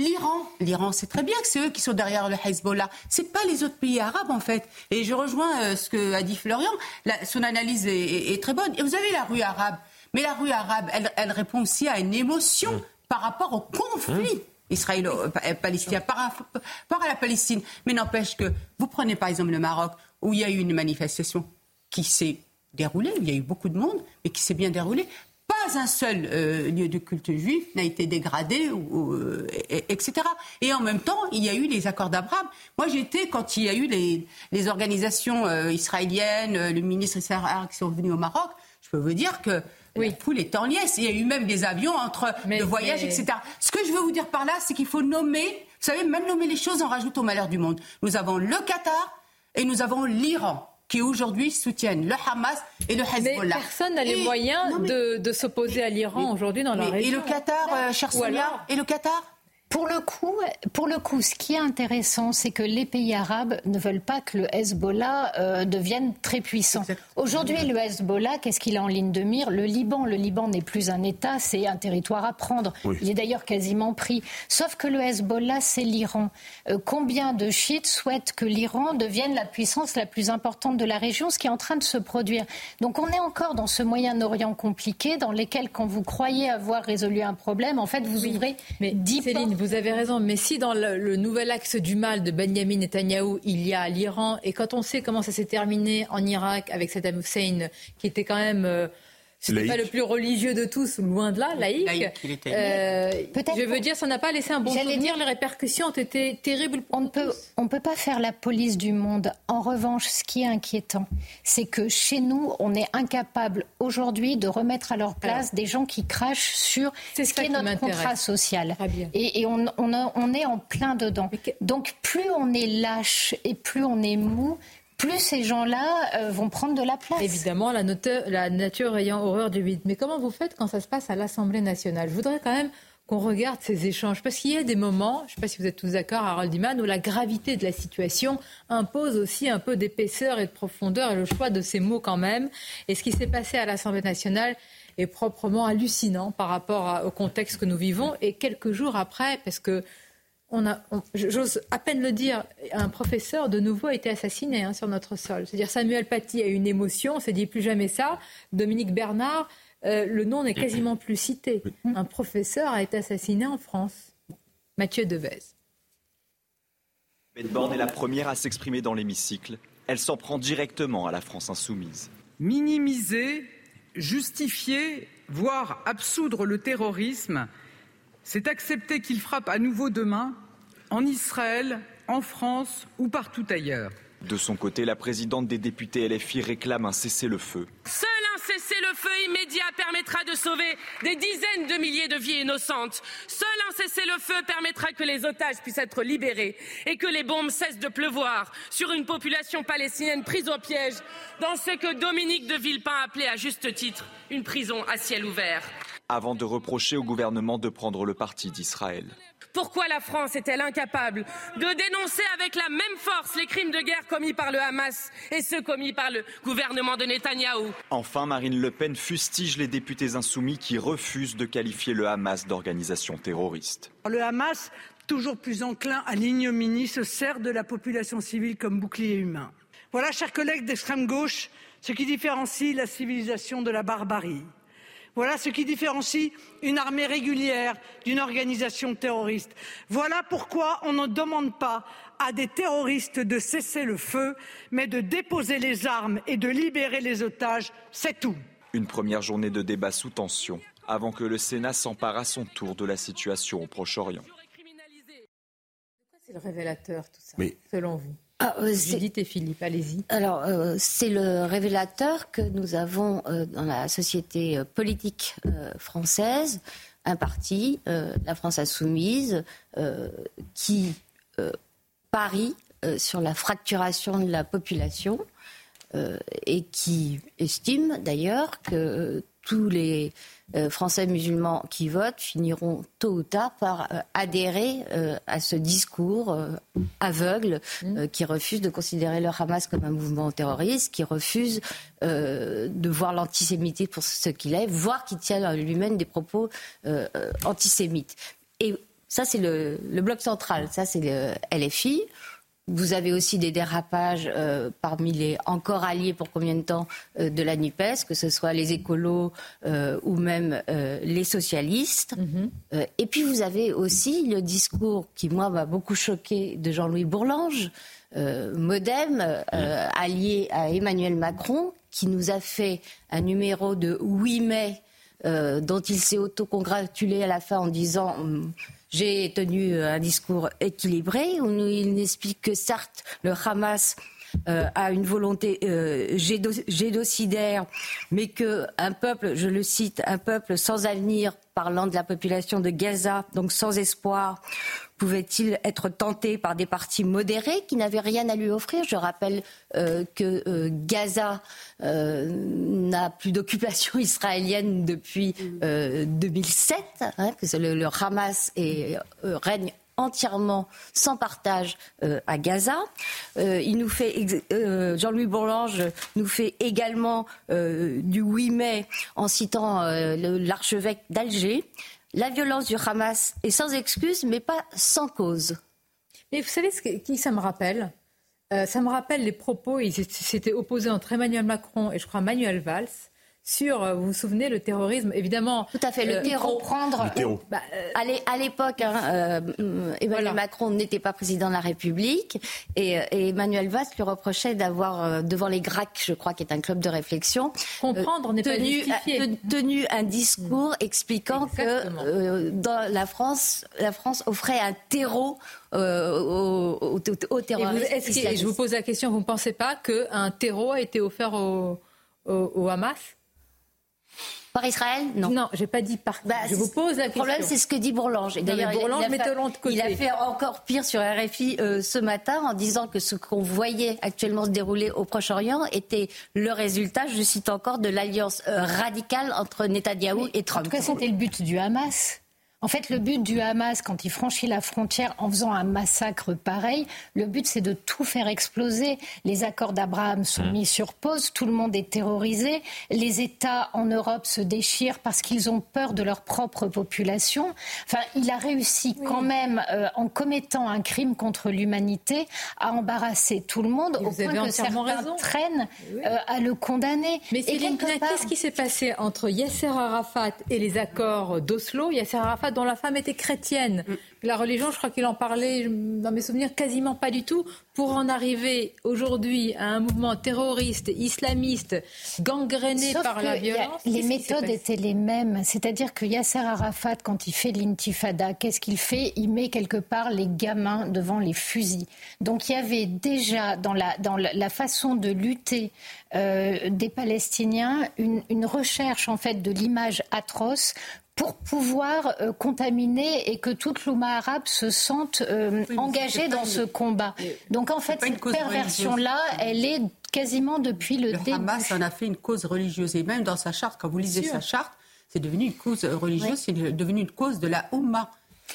L'Iran, l'Iran, c'est très bien que c'est eux qui sont derrière le Hezbollah. C'est pas les autres pays arabes en fait. Et je rejoins euh, ce que a dit Florian. La- son analyse est, est- est très bonne. Et vous avez la rue arabe, mais la rue arabe, elle, elle répond aussi à une émotion par rapport au conflit israélo-palestinien, par rapport à la Palestine. Mais n'empêche que vous prenez par exemple le Maroc, où il y a eu une manifestation qui s'est déroulée, où il y a eu beaucoup de monde, mais qui s'est bien déroulée. Pas un seul euh, lieu de culte juif n'a été dégradé, ou, ou, euh, et- et- etc. Et en même temps, il y a eu les accords d'Abraham. Moi, j'étais quand il y a eu les, les organisations euh, israéliennes, le ministre Issachar qui sont venus au Maroc. Je peux vous dire que la foule est en liesse. Il y a eu même des avions entre de voyages, mais- etc. Ce que je veux vous dire par là, c'est qu'il faut nommer, vous savez, même nommer les choses en rajoute au malheur du monde. Nous avons le Qatar et nous avons l'Iran qui aujourd'hui soutiennent le Hamas et le Mais Hezbollah. personne n'a les Et- moyens non, mais- de, de s'opposer à l'Iran aujourd'hui dans la mais- région. Et le Qatar, euh, cher Sonia, alors et le Qatar Pour le coup, pour le coup, ce qui est intéressant, c'est que les pays arabes ne veulent pas que le Hezbollah euh, devienne très puissant. Aujourd'hui, le Hezbollah, qu'est-ce qu'il a en ligne de mire? Le Liban. Le Liban n'est plus un État, c'est un territoire à prendre. Oui. Il est d'ailleurs quasiment pris. Sauf que le Hezbollah, c'est l'Iran. Euh, combien de chiites souhaitent que l'Iran devienne la puissance la plus importante de la région, ce qui est en train de se produire? Donc on est encore dans ce Moyen-Orient compliqué, dans lequel, quand vous croyez avoir résolu un problème, en fait, vous ouvrez Mais 10 Céline, vous avez raison. Mais si dans le, nouvel axe du mal de Benjamin Netanyahou, il y a l'Iran, et quand on sait comment ça s'est terminé en Irak avec Saddam Hussein, qui était quand même. euh, c'était pas le plus religieux de tous, loin de là, laïque. Laïque, il était. Euh, Peut-être je veux pour- dire, ça n'a pas laissé un bon J'allais souvenir. dire- Les répercussions ont été terribles. On ne peut, on peut pas faire la police du monde. En revanche, ce qui est inquiétant, c'est que chez nous, on est incapable aujourd'hui de remettre à leur place des gens qui crachent sur C'est ce qui est notre contrat social. Bien. Et, et on, on a- on est en plein dedans. Donc plus on est lâche et plus on est mou, plus ces gens-là euh, vont prendre de la place. Évidemment, la, nature ayant horreur du vide. Mais comment vous faites quand ça se passe à l'Assemblée nationale? Je voudrais quand même qu'on regarde ces échanges. Parce qu'il y a des moments, je ne sais pas si vous êtes tous d'accord, Harold Iman, où la gravité de la situation impose aussi un peu d'épaisseur et de profondeur et le choix de ces mots quand même. Et ce qui s'est passé à l'Assemblée nationale est proprement hallucinant par rapport au contexte que nous vivons. Et quelques jours après, parce que on a, on- j'ose à peine le dire, un professeur de nouveau a été assassiné hein, sur notre sol. C'est-à-dire Samuel Paty a eu une émotion, on s'est dit plus jamais ça. Dominique Bernard, euh, le nom n'est quasiment plus cité. Un professeur a été assassiné en France. Mathieu Devez. Borne est la première à s'exprimer dans l'hémicycle. Elle s'en prend directement à la France insoumise. Minimiser, justifier, voire absoudre le terrorisme, c'est accepter qu'il frappe à nouveau demain, en Israël en France ou partout ailleurs. De son côté, la présidente des députés LFI réclame un cessez-le-feu. Seul un cessez-le-feu immédiat permettra de sauver des dizaines de milliers de vies innocentes. Seul un cessez-le-feu permettra que les otages puissent être libérés et que les bombes cessent de pleuvoir sur une population palestinienne prise au piège dans ce que Dominique de Villepin appelait à juste titre une prison à ciel ouvert. Avant de reprocher au gouvernement de prendre le parti d'Israël. Pourquoi la France est-elle incapable de dénoncer avec la même force les crimes de guerre commis par le Hamas et ceux commis par le gouvernement de Netanyahou? Enfin, Marine Le Pen fustige les députés insoumis qui refusent de qualifier le Hamas d'organisation terroriste. Le Hamas, toujours plus enclin à l'ignominie, se sert de la population civile comme bouclier humain. Voilà, chers collègues d'extrême gauche, ce qui différencie la civilisation de la barbarie. Voilà ce qui différencie une armée régulière d'une organisation terroriste. Voilà pourquoi on ne demande pas à des terroristes de cesser le feu, mais de déposer les armes et de libérer les otages, c'est tout. Une première journée de débat sous tension, avant que le Sénat s'empare à son tour de la situation au Proche-Orient. C'est le révélateur, tout ça, Mais- selon vous Ah, euh, Judith et Philippe, allez-y. Alors, euh, c'est le révélateur que nous avons euh, dans la société politique française, un parti, la France insoumise, qui parie sur la fracturation de la population et qui estime d'ailleurs que tous les Français musulmans qui votent finiront tôt ou tard par euh, adhérer euh, à ce discours euh, aveugle euh, qui refuse de considérer le Hamas comme un mouvement terroriste, qui refuse euh, de voir l'antisémitisme pour ce qu'il est, voire qui tient lui-même des propos euh, euh, antisémites. Et ça, c'est le, le bloc central, ça, c'est le LFI. Vous avez aussi des dérapages euh, parmi les encore alliés pour combien de temps euh, de la NUPES, que ce soit les écolos euh, ou même les socialistes. Euh, et puis vous avez aussi le discours qui, moi, m'a beaucoup choqué de Jean-Louis Bourlange, Modem, euh, allié à Emmanuel Macron, qui nous a fait un numéro de 8 mai dont il s'est autocongratulé à la fin en disant hum, j'ai tenu un discours équilibré où il n'explique que certes le Hamas euh, a une volonté euh, génocidaire, mais que un peuple, je le cite, un peuple sans avenir, parlant de la population de Gaza, donc sans espoir, pouvait-il être tenté par des partis modérés qui n'avaient rien à lui offrir? Je rappelle euh, que euh, Gaza euh, n'a plus d'occupation israélienne depuis euh, 2007, hein, que le, le Hamas règne entièrement sans partage à Gaza. Il nous fait Jean-Louis Bourlange nous fait également du 8 mai en citant l'archevêque d'Alger. La violence du Hamas est sans excuse, mais pas sans cause. Mais vous savez ce qui ça me rappelle? Euh, Ça me rappelle les propos, ils étaient- s'étaient opposés entre Emmanuel Macron et je crois Manuel Valls sur, euh, vous vous souvenez, le terrorisme. Évidemment. Tout à fait, le euh, terreau. Bah, euh, À l'é- à l'époque, hein, euh, Emmanuel Macron n'était pas président de la République et, et Emmanuel Valls lui reprochait d'avoir, euh, devant les GRAC, je crois, qui est un club de réflexion, Comprendre n'est pas tenu, te- tenu un discours expliquant que euh, dans la France, la France offrait un terreau euh, aux, aux- aux Et vous- terroristes. est-ce que- et islamistes. je vous pose la question, vous ne pensez pas qu'un terreau a été offert au, au- au Hamas? Par Israël Non. Non, j'ai pas dit par. je vous pose la Le problème, question. c'est ce que dit Bourlange. Et d'ailleurs, il- Bourlange, il, a fait- de côté. il a fait encore pire sur RFI euh, ce matin en disant que ce qu'on voyait actuellement se dérouler au Proche-Orient était le résultat, je cite encore, de l'alliance euh, radicale entre Netanyahou et En Trump. tout cas, c'était le but du Hamas. En fait, le but du Hamas, quand il franchit la frontière en faisant un massacre pareil, le but, c'est de tout faire exploser. Les accords d'Abraham sont mis sur pause, tout le monde est terrorisé, les États en Europe se déchirent parce qu'ils ont peur de leur propre population. Enfin, il a réussi quand même, euh, en commettant un crime contre l'humanité, à embarrasser tout le monde, Et au point que certains raison. traînent euh, à le condamner. Mais Céline part- qu'est-ce qui s'est passé entre Yasser Arafat et les accords d'Oslo Yasser Arafat Dont la femme était chrétienne. Mm. La religion, je crois qu'il en parlait, dans mes souvenirs, quasiment pas du tout. Pour en arriver aujourd'hui à un mouvement terroriste, islamiste, gangréné par la violence. les méthodes étaient les mêmes. C'est-à-dire que Yasser Arafat, quand il fait l'intifada, qu'est-ce qu'il fait? Il met quelque part les gamins devant les fusils. Donc il y avait déjà dans la, dans la façon de lutter euh, des Palestiniens une, une recherche en fait de l'image atroce pour pouvoir euh, contaminer et que toute l'Ouma arabe se sente euh, engagée dans ce combat. Donc en fait, cette perversion-là, elle est quasiment depuis le, le début. Hamas en a fait une cause religieuse et même dans sa charte, quand vous lisez sa charte, c'est devenu une cause religieuse, c'est devenu une cause de la Oumma.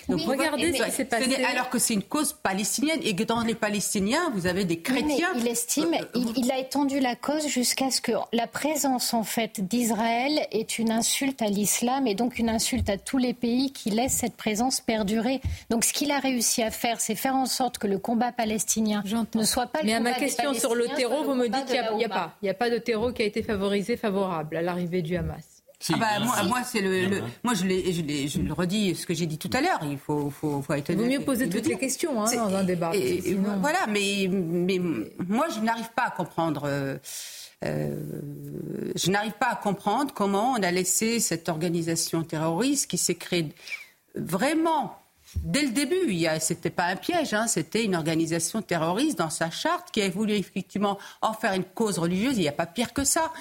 Donc regardez ce qui s'est passé. Alors que c'est une cause palestinienne et que dans les Palestiniens, vous avez des chrétiens. il estime, euh, il, il, a étendu la cause jusqu'à ce que la présence en fait d'Israël est une insulte à l'islam et donc une insulte à tous les pays qui laissent cette présence perdurer. Donc ce qu'il a réussi à faire, c'est faire en sorte que le combat palestinien ne soit pas. Le Mais à ma question sur le terreau, vous me dites qu'il n'y a, a, pas, il n'y a pas de terreau qui a été favorisé, favorable à l'arrivée du Hamas. Ah bah, moi, moi c'est le, le, moi je, l'ai, je, je, le redis ce que j'ai dit tout à l'heure. Il faut, faut, faut être. Il vaut mieux poser toutes les questions hein, dans un débat. Et, sinon... Voilà, mais, mais moi je n'arrive pas à comprendre. Euh, euh, je n'arrive pas à comprendre comment on a laissé cette organisation terroriste qui s'est créée vraiment Dès le début, ce n'était pas un piège, hein, c'était une organisation terroriste dans sa charte qui a voulu effectivement en faire une cause religieuse. Il n'y a pas pire que ça.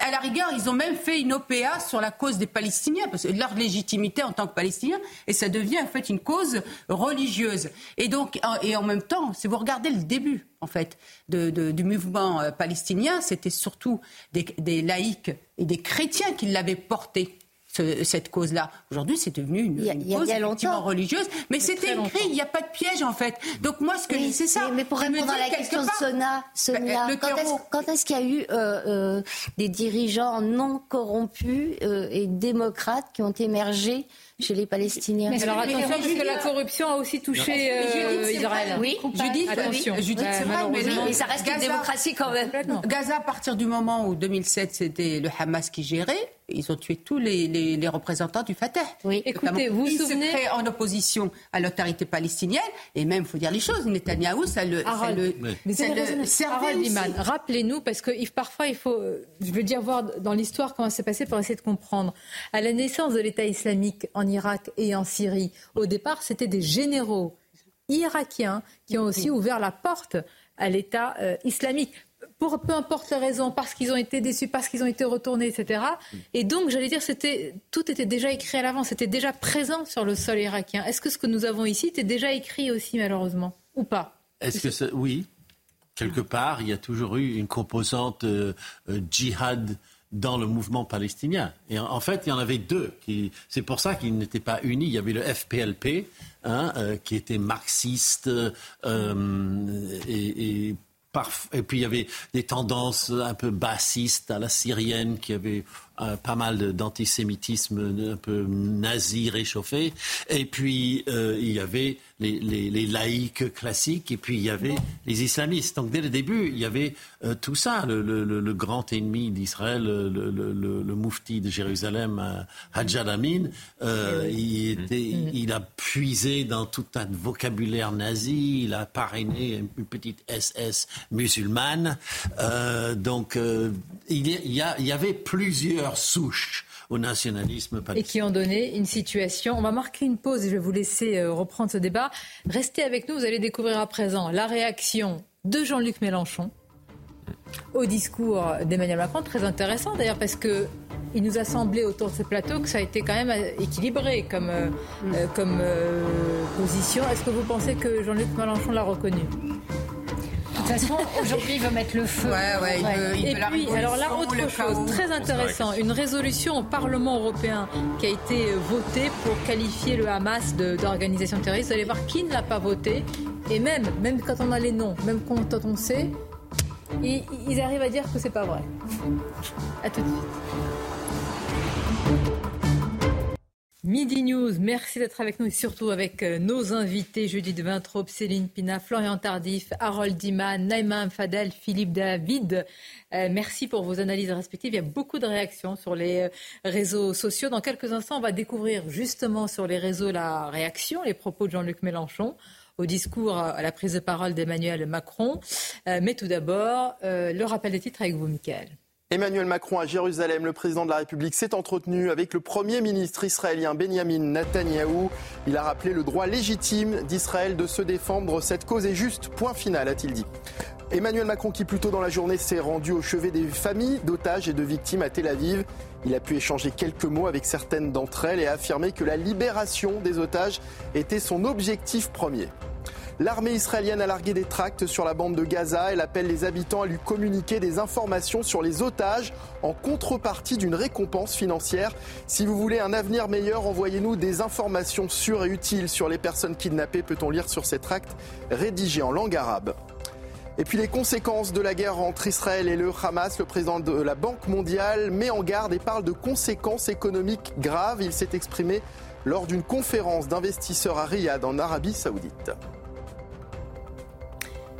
À la rigueur, ils ont même fait une OPA sur la cause des Palestiniens, parce que leur légitimité en tant que Palestiniens, et ça devient en fait une cause religieuse. Et donc, et en même temps, si vous regardez le début, en fait, du mouvement euh, palestinien, c'était surtout des laïcs et des chrétiens qui l'avaient porté cette cause-là. Aujourd'hui, c'est devenu une, cause effectivement religieuse, mais c'était écrit, il n'y a pas de piège en fait. Donc moi, ce que je dis, c'est ça. Mais, pour répondre à la question de Sona, Sonia, bah, quand est-ce qu'il y a eu euh, euh, des dirigeants non corrompus euh, et démocrates qui ont émergé chez les Palestiniens? Mais alors attention, parce que la corruption a aussi touché euh, Israël. Oui, Judith, attention. Judith, c'est vrai, mais, ça reste une démocratie quand même. Gaza, à partir du moment où 2007, c'était le Hamas qui gérait, ils ont tué tous les, les, les représentants du Fatah. Oui, écoutez, vous vous souvenez Ils se en opposition à l'autorité palestinienne, et même, il faut dire les choses, Netanyahou, ça le, ça le, mais ça le servait Rappelez-nous, parce que parfois, il faut, euh, je veux dire, voir dans l'histoire comment ça s'est passé pour essayer de comprendre. À la naissance de l'État islamique en Irak et en Syrie, au départ, c'était des généraux irakiens qui ont aussi ouvert la porte à l'État euh, islamique pour peu importe les raisons, parce qu'ils ont été déçus, parce qu'ils ont été retournés, etc. Et donc, j'allais dire, c'était tout était déjà écrit à l'avance, c'était déjà présent sur le sol irakien. Est-ce que ce que nous avons ici était déjà écrit aussi, malheureusement, ou pas? Est-ce que oui, quelque part, il y a toujours eu une composante euh, euh, djihad dans le mouvement palestinien. Et en, fait, il y en avait deux. Qui, c'est pour ça qu'ils n'étaient pas unis. Il y avait le FPLP, hein, euh, qui était marxiste et, et et puis il y avait des tendances un peu bassistes à la syrienne qui avaient euh, pas mal d'antisémitisme un peu nazi réchauffé. Et puis euh, il y avait les, les, les, laïcs classiques et puis il y avait les islamistes. Donc dès le début, il y avait euh, tout ça. Le, le, le, grand ennemi d'Israël, le, le, moufti de Jérusalem, Hajj al-Amin, il, était, mm-hmm. il a puisé dans tout un vocabulaire nazi, il a parrainé une petite SS musulmane. donc il y, a, il y avait plusieurs souches au nationalisme palestinien. Et qui ont donné une situation. On va marquer une pause et je vais vous laisser euh, reprendre ce débat. Restez avec nous, vous allez découvrir à présent la réaction de Jean-Luc Mélenchon au discours d'Emmanuel Macron, très intéressant d'ailleurs parce que il nous a semblé autour de ce plateau que ça a été quand même euh, équilibré comme, euh, comme position. Est-ce que vous pensez que Jean-Luc Mélenchon l'a reconnu? Façon, aujourd'hui, il veut mettre le feu. Ouais, ouais, il veut, il Et puis, alors là, autre chose très intéressant, une résolution au Parlement européen qui a été votée pour qualifier le Hamas d'organisation terroriste. Vous allez voir qui ne l'a pas voté. Et même, même quand on a les noms, même quand on sait, ils, ils arrivent à dire que c'est pas vrai. À tout de suite. Midi News, merci d'être avec nous et surtout avec euh, nos invités. Jeudi de Céline Pina, Florian Tardif, Harold Diman, Naïma Fadel, Philippe David. Euh, merci pour vos analyses respectives. Il y a beaucoup de réactions sur les euh, réseaux sociaux. Dans quelques instants, on va découvrir justement sur les réseaux la réaction, les propos de Jean-Luc Mélenchon au discours à la prise de parole d'Emmanuel Macron. mais tout d'abord, le rappel des titres avec vous, Michael. Emmanuel Macron à Jérusalem, le président de la République s'est entretenu avec le Premier ministre israélien Benjamin Netanyahou. Il a rappelé le droit légitime d'Israël de se défendre. Cette cause est juste. Point final, a-t-il dit. Emmanuel Macron, qui plus tôt dans la journée s'est rendu au chevet des familles d'otages et de victimes à Tel Aviv, il a pu échanger quelques mots avec certaines d'entre elles et a affirmé que la libération des otages était son objectif premier. L'armée israélienne a largué des tracts sur la bande de Gaza. Elle appelle les habitants à lui communiquer des informations sur les otages en contrepartie d'une récompense financière. Si vous voulez un avenir meilleur, envoyez-nous des informations sûres et utiles sur les personnes kidnappées, peut-on lire sur ces tracts rédigés en langue arabe? Et puis les conséquences de la guerre entre Israël et le Hamas, le président de la Banque mondiale met en garde et parle de conséquences économiques graves. Il s'est exprimé lors d'une conférence d'investisseurs à Riyad en Arabie saoudite.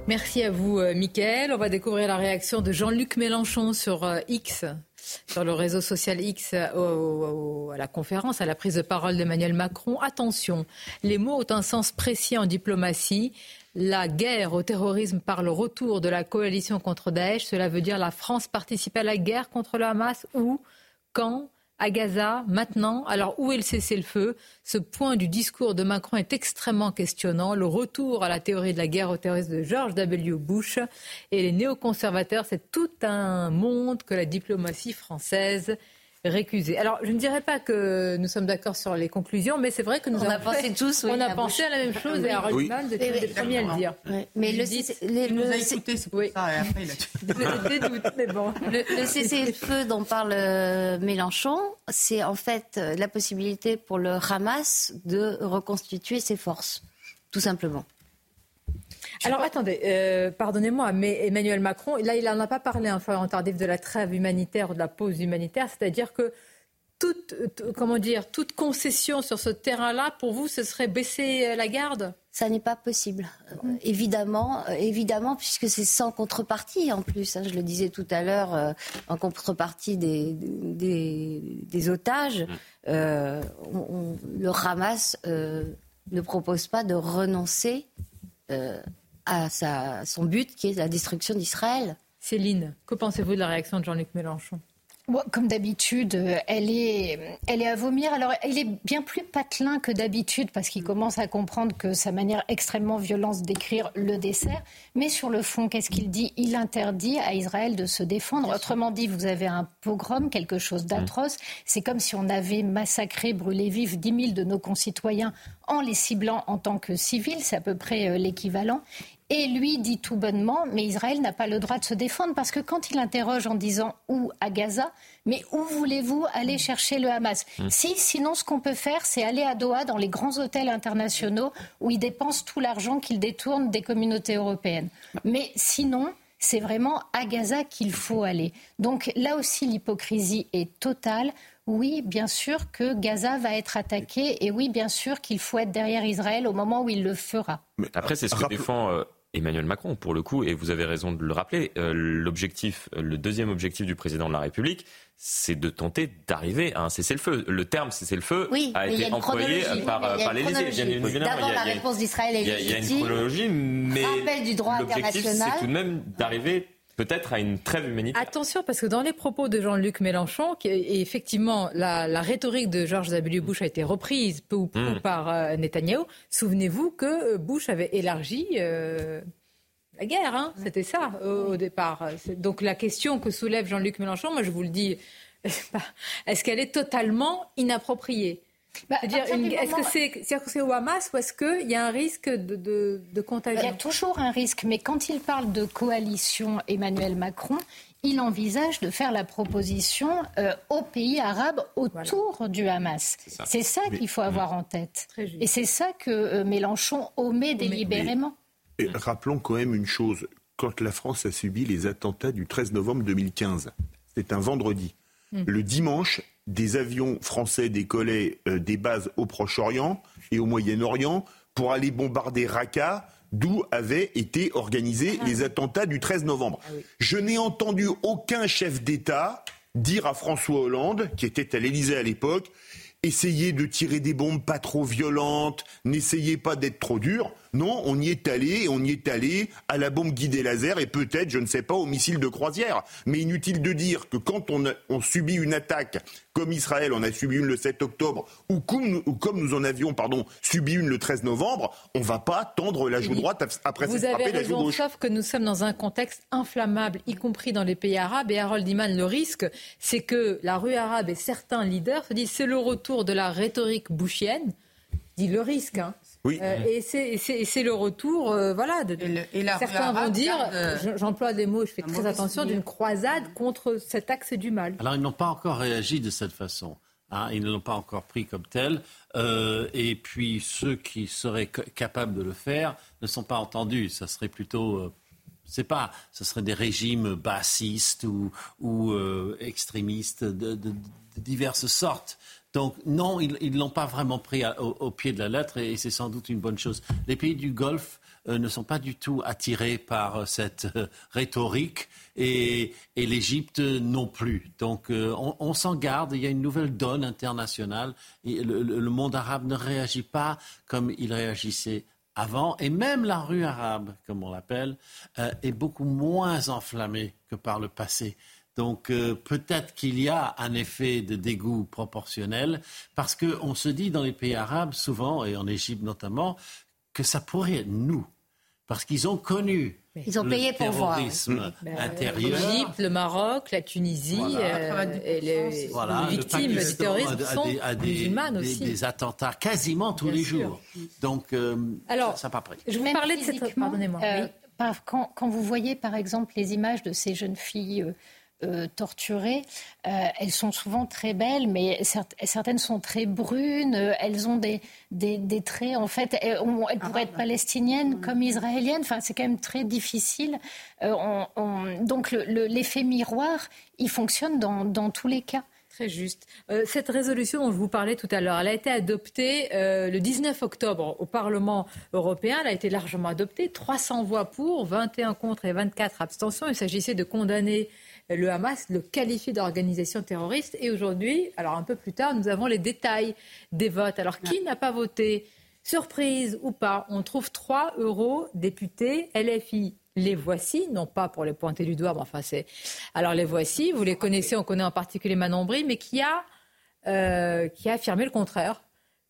Merci à vous, euh, Mickaël. On va découvrir la réaction de Jean-Luc Mélenchon sur euh, X, sur le réseau social X, à la conférence, à la prise de parole d'Emmanuel Macron. Attention, les mots ont un sens précis en diplomatie. La guerre au terrorisme par le retour de la coalition contre Daesh, cela veut dire la France participe à la guerre contre le Hamas ou quand à Gaza maintenant. Alors où est le cessez-le-feu? Ce point du discours de Macron est extrêmement questionnant. Le retour à la théorie de la guerre au terrorisme de George W. Bush et les néoconservateurs, c'est tout un monde que la diplomatie française récusé. Alors, je ne dirais pas que nous sommes d'accord sur les conclusions, mais c'est vrai que nous on avons a pensé tous, on a pensé à la même chose et Harold oui. était le premier à le dire. Mais le, les, nous a écouté, c'est pour ça. Et après, il a des doutes, mais bon. Le, le cessez-le-feu dont parle euh, Mélenchon, c'est en fait euh, la possibilité pour le Hamas de reconstituer ses forces, tout simplement. Alors attendez, euh, pardonnez-moi, mais Emmanuel Macron, là, il n'en a pas parlé, un hein, Tardif, de la trêve humanitaire ou de la pause humanitaire, c'est-à-dire que toute, comment dire, toute concession sur ce terrain-là, pour vous, ce serait baisser euh, la garde? Ça n'est pas possible, euh, évidemment, évidemment, puisque c'est sans contrepartie en plus. Hein, je le disais tout à l'heure, en contrepartie des, des, otages, mmh. le Hamas ne propose pas de renoncer à sa, son but qui est la destruction d'Israël. Céline, que pensez-vous de la réaction de Jean-Luc Mélenchon? Comme d'habitude, elle est, elle est à vomir. Alors, il est bien plus patelin que d'habitude parce qu'il commence à comprendre que sa manière extrêmement violente d'écrire le dessert. Mais sur le fond, qu'est-ce qu'il dit? Il interdit à Israël de se défendre. Autrement dit, vous avez un pogrom, quelque chose d'atroce. C'est comme si on avait massacré, brûlé vif 10 000 de nos concitoyens en les ciblant en tant que civils. C'est à peu près euh, l'équivalent. Et lui dit tout bonnement, mais Israël n'a pas le droit de se défendre parce que quand il interroge en disant où? à Gaza, mais où voulez-vous aller chercher le Hamas? Hmm. Si, sinon, ce qu'on peut faire, c'est aller à Doha dans les grands hôtels internationaux où il dépense tout l'argent qu'il détourne des communautés européennes. Mais sinon, c'est vraiment à Gaza qu'il faut aller. Donc là aussi, l'hypocrisie est totale. Oui, bien sûr que Gaza va être attaqué et oui, bien sûr qu'il faut être derrière Israël au moment où il le fera. Après, c'est ce que défend euh, Emmanuel Macron, pour le coup, et vous avez raison de le rappeler, euh, l'objectif, le deuxième objectif du président de la République, c'est de tenter d'arriver à un cessez-le-feu. Le terme cessez-le-feu a été employé par, par l'Élysée. D'abord, la réponse d'Israël est légitime. Il y a une chronologie, mais l'objectif, c'est tout de même d'arriver peut-être à une trêve humanitaire. Attention, parce que dans les propos de Jean-Luc Mélenchon, et effectivement, la, rhétorique de George W. Bush a été reprise peu ou prou hmm. par euh, Netanyahou. Souvenez-vous que euh, Bush avait élargi euh, la guerre, hein. c'était ça au, départ. Donc la question que soulève Jean-Luc Mélenchon, moi je vous le dis, est-ce qu'elle est totalement inappropriée? Bah, est-ce que c'est c'est au Hamas ou est-ce qu'il y a un risque de, de, de, contagion? Il y a toujours un risque, mais quand il parle de coalition Emmanuel Macron, il envisage de faire la proposition euh, aux pays arabes autour du Hamas. C'est ça, qu'il faut avoir en tête. Et c'est ça que euh, Mélenchon omet délibérément. et rappelons quand même une chose. Quand la France a subi les attentats du 13 novembre 2015, c'était un vendredi. Hmm. Le dimanche, des avions français décollaient euh, des bases au Proche-Orient et au Moyen-Orient pour aller bombarder Raqqa, d'où avaient été organisés Ah. les attentats du 13 novembre. Je n'ai entendu aucun chef d'État dire à François Hollande, qui était à l'Élysée à l'époque, essayez de tirer des bombes pas trop violentes, n'essayez pas d'être trop dur. Non, on y est allé, et on y est allé à la bombe guidée laser et peut-être, je ne sais pas, au missile de croisière. Mais inutile de dire que quand on, a- on subit une attaque, comme Israël en a subi une le 7 octobre, ou comme, nous- ou comme nous en avions pardon, subi une le 13 novembre, on va pas tendre la joue droite après Vous s'être avez frappé la joue raison, gauche. sauf que nous sommes dans un contexte inflammable, y compris dans les pays arabes. Et Harold Iman, le risque, c'est que la rue arabe et certains leaders se disent c'est le retour de la rhétorique bushienne, dit le risque. hein. Oui. Euh, et c'est- le retour, euh, voilà. De, et la rue certains vont dire, euh, je- j'emploie des mots, je fais très attention, d'une croisade contre cet axe du mal. Alors, ils n'ont pas encore réagi de cette façon. hein, ils ne l'ont pas encore pris comme tel. Euh, et puis, ceux qui seraient ca- capables de le faire ne sont pas entendus. Ça serait plutôt. euh, c'est pas, ce seraient des régimes bassistes ou, ou euh, extrémistes de, de- de diverses sortes. Donc non, ils ne l'ont pas vraiment pris au, pied de la lettre et, c'est sans doute une bonne chose. Les pays du Golfe euh, ne sont pas du tout attirés par euh, cette euh, rhétorique et, l'Égypte non plus. Donc on, s'en garde, il y a une nouvelle donne internationale et le, monde arabe ne réagit pas comme il réagissait avant et même la rue arabe, comme on l'appelle, est beaucoup moins enflammée que par le passé. Donc euh, peut-être qu'il y a un effet de dégoût proportionnel parce qu'on se dit dans les pays arabes souvent, et en Égypte notamment, que ça pourrait être nous. Parce qu'ils ont connu Ils ont le payé pour voir. terrorisme Ben, intérieur. L'Égypte, le Maroc, la Tunisie, Voilà. euh, et les, Voilà, les le victimes du Pakistan terrorisme sont des- a des- musulmanes des- aussi. des attentats quasiment tous Bien les sûr. jours. Donc, euh, Alors, ça n'a pas pris. Je vous parlais de cette... Pardonnez-moi. euh, oui. par- quand, quand vous voyez par exemple les images de ces jeunes filles euh, torturées, euh, elles sont souvent très belles, mais cer- certaines sont très brunes, euh, elles ont des, des, des traits, en fait, elles, on- elles pourraient être palestiniennes comme israéliennes, enfin c'est quand même très difficile. Euh, on- on- donc le- le- l'effet miroir, il fonctionne dans, dans tous les cas. Très juste. Euh, cette résolution dont je vous parlais tout à l'heure, elle a été adoptée euh, le 19 octobre au Parlement européen. Elle a été largement adoptée. 300 voix pour, 21 contre et 24 abstentions. Il s'agissait de condamner le Hamas, le qualifier d'organisation terroriste. Et aujourd'hui, alors un peu plus tard, nous avons les détails des votes. Alors qui n'a pas voté Surprise ou pas, on trouve trois eurodéputés LFI. Les voici, non pas pour les pointer du doigt, mais enfin c'est. Alors les voici, vous les connaissez, on connaît en particulier Manon Brie, mais qui a, euh, qui a affirmé le contraire,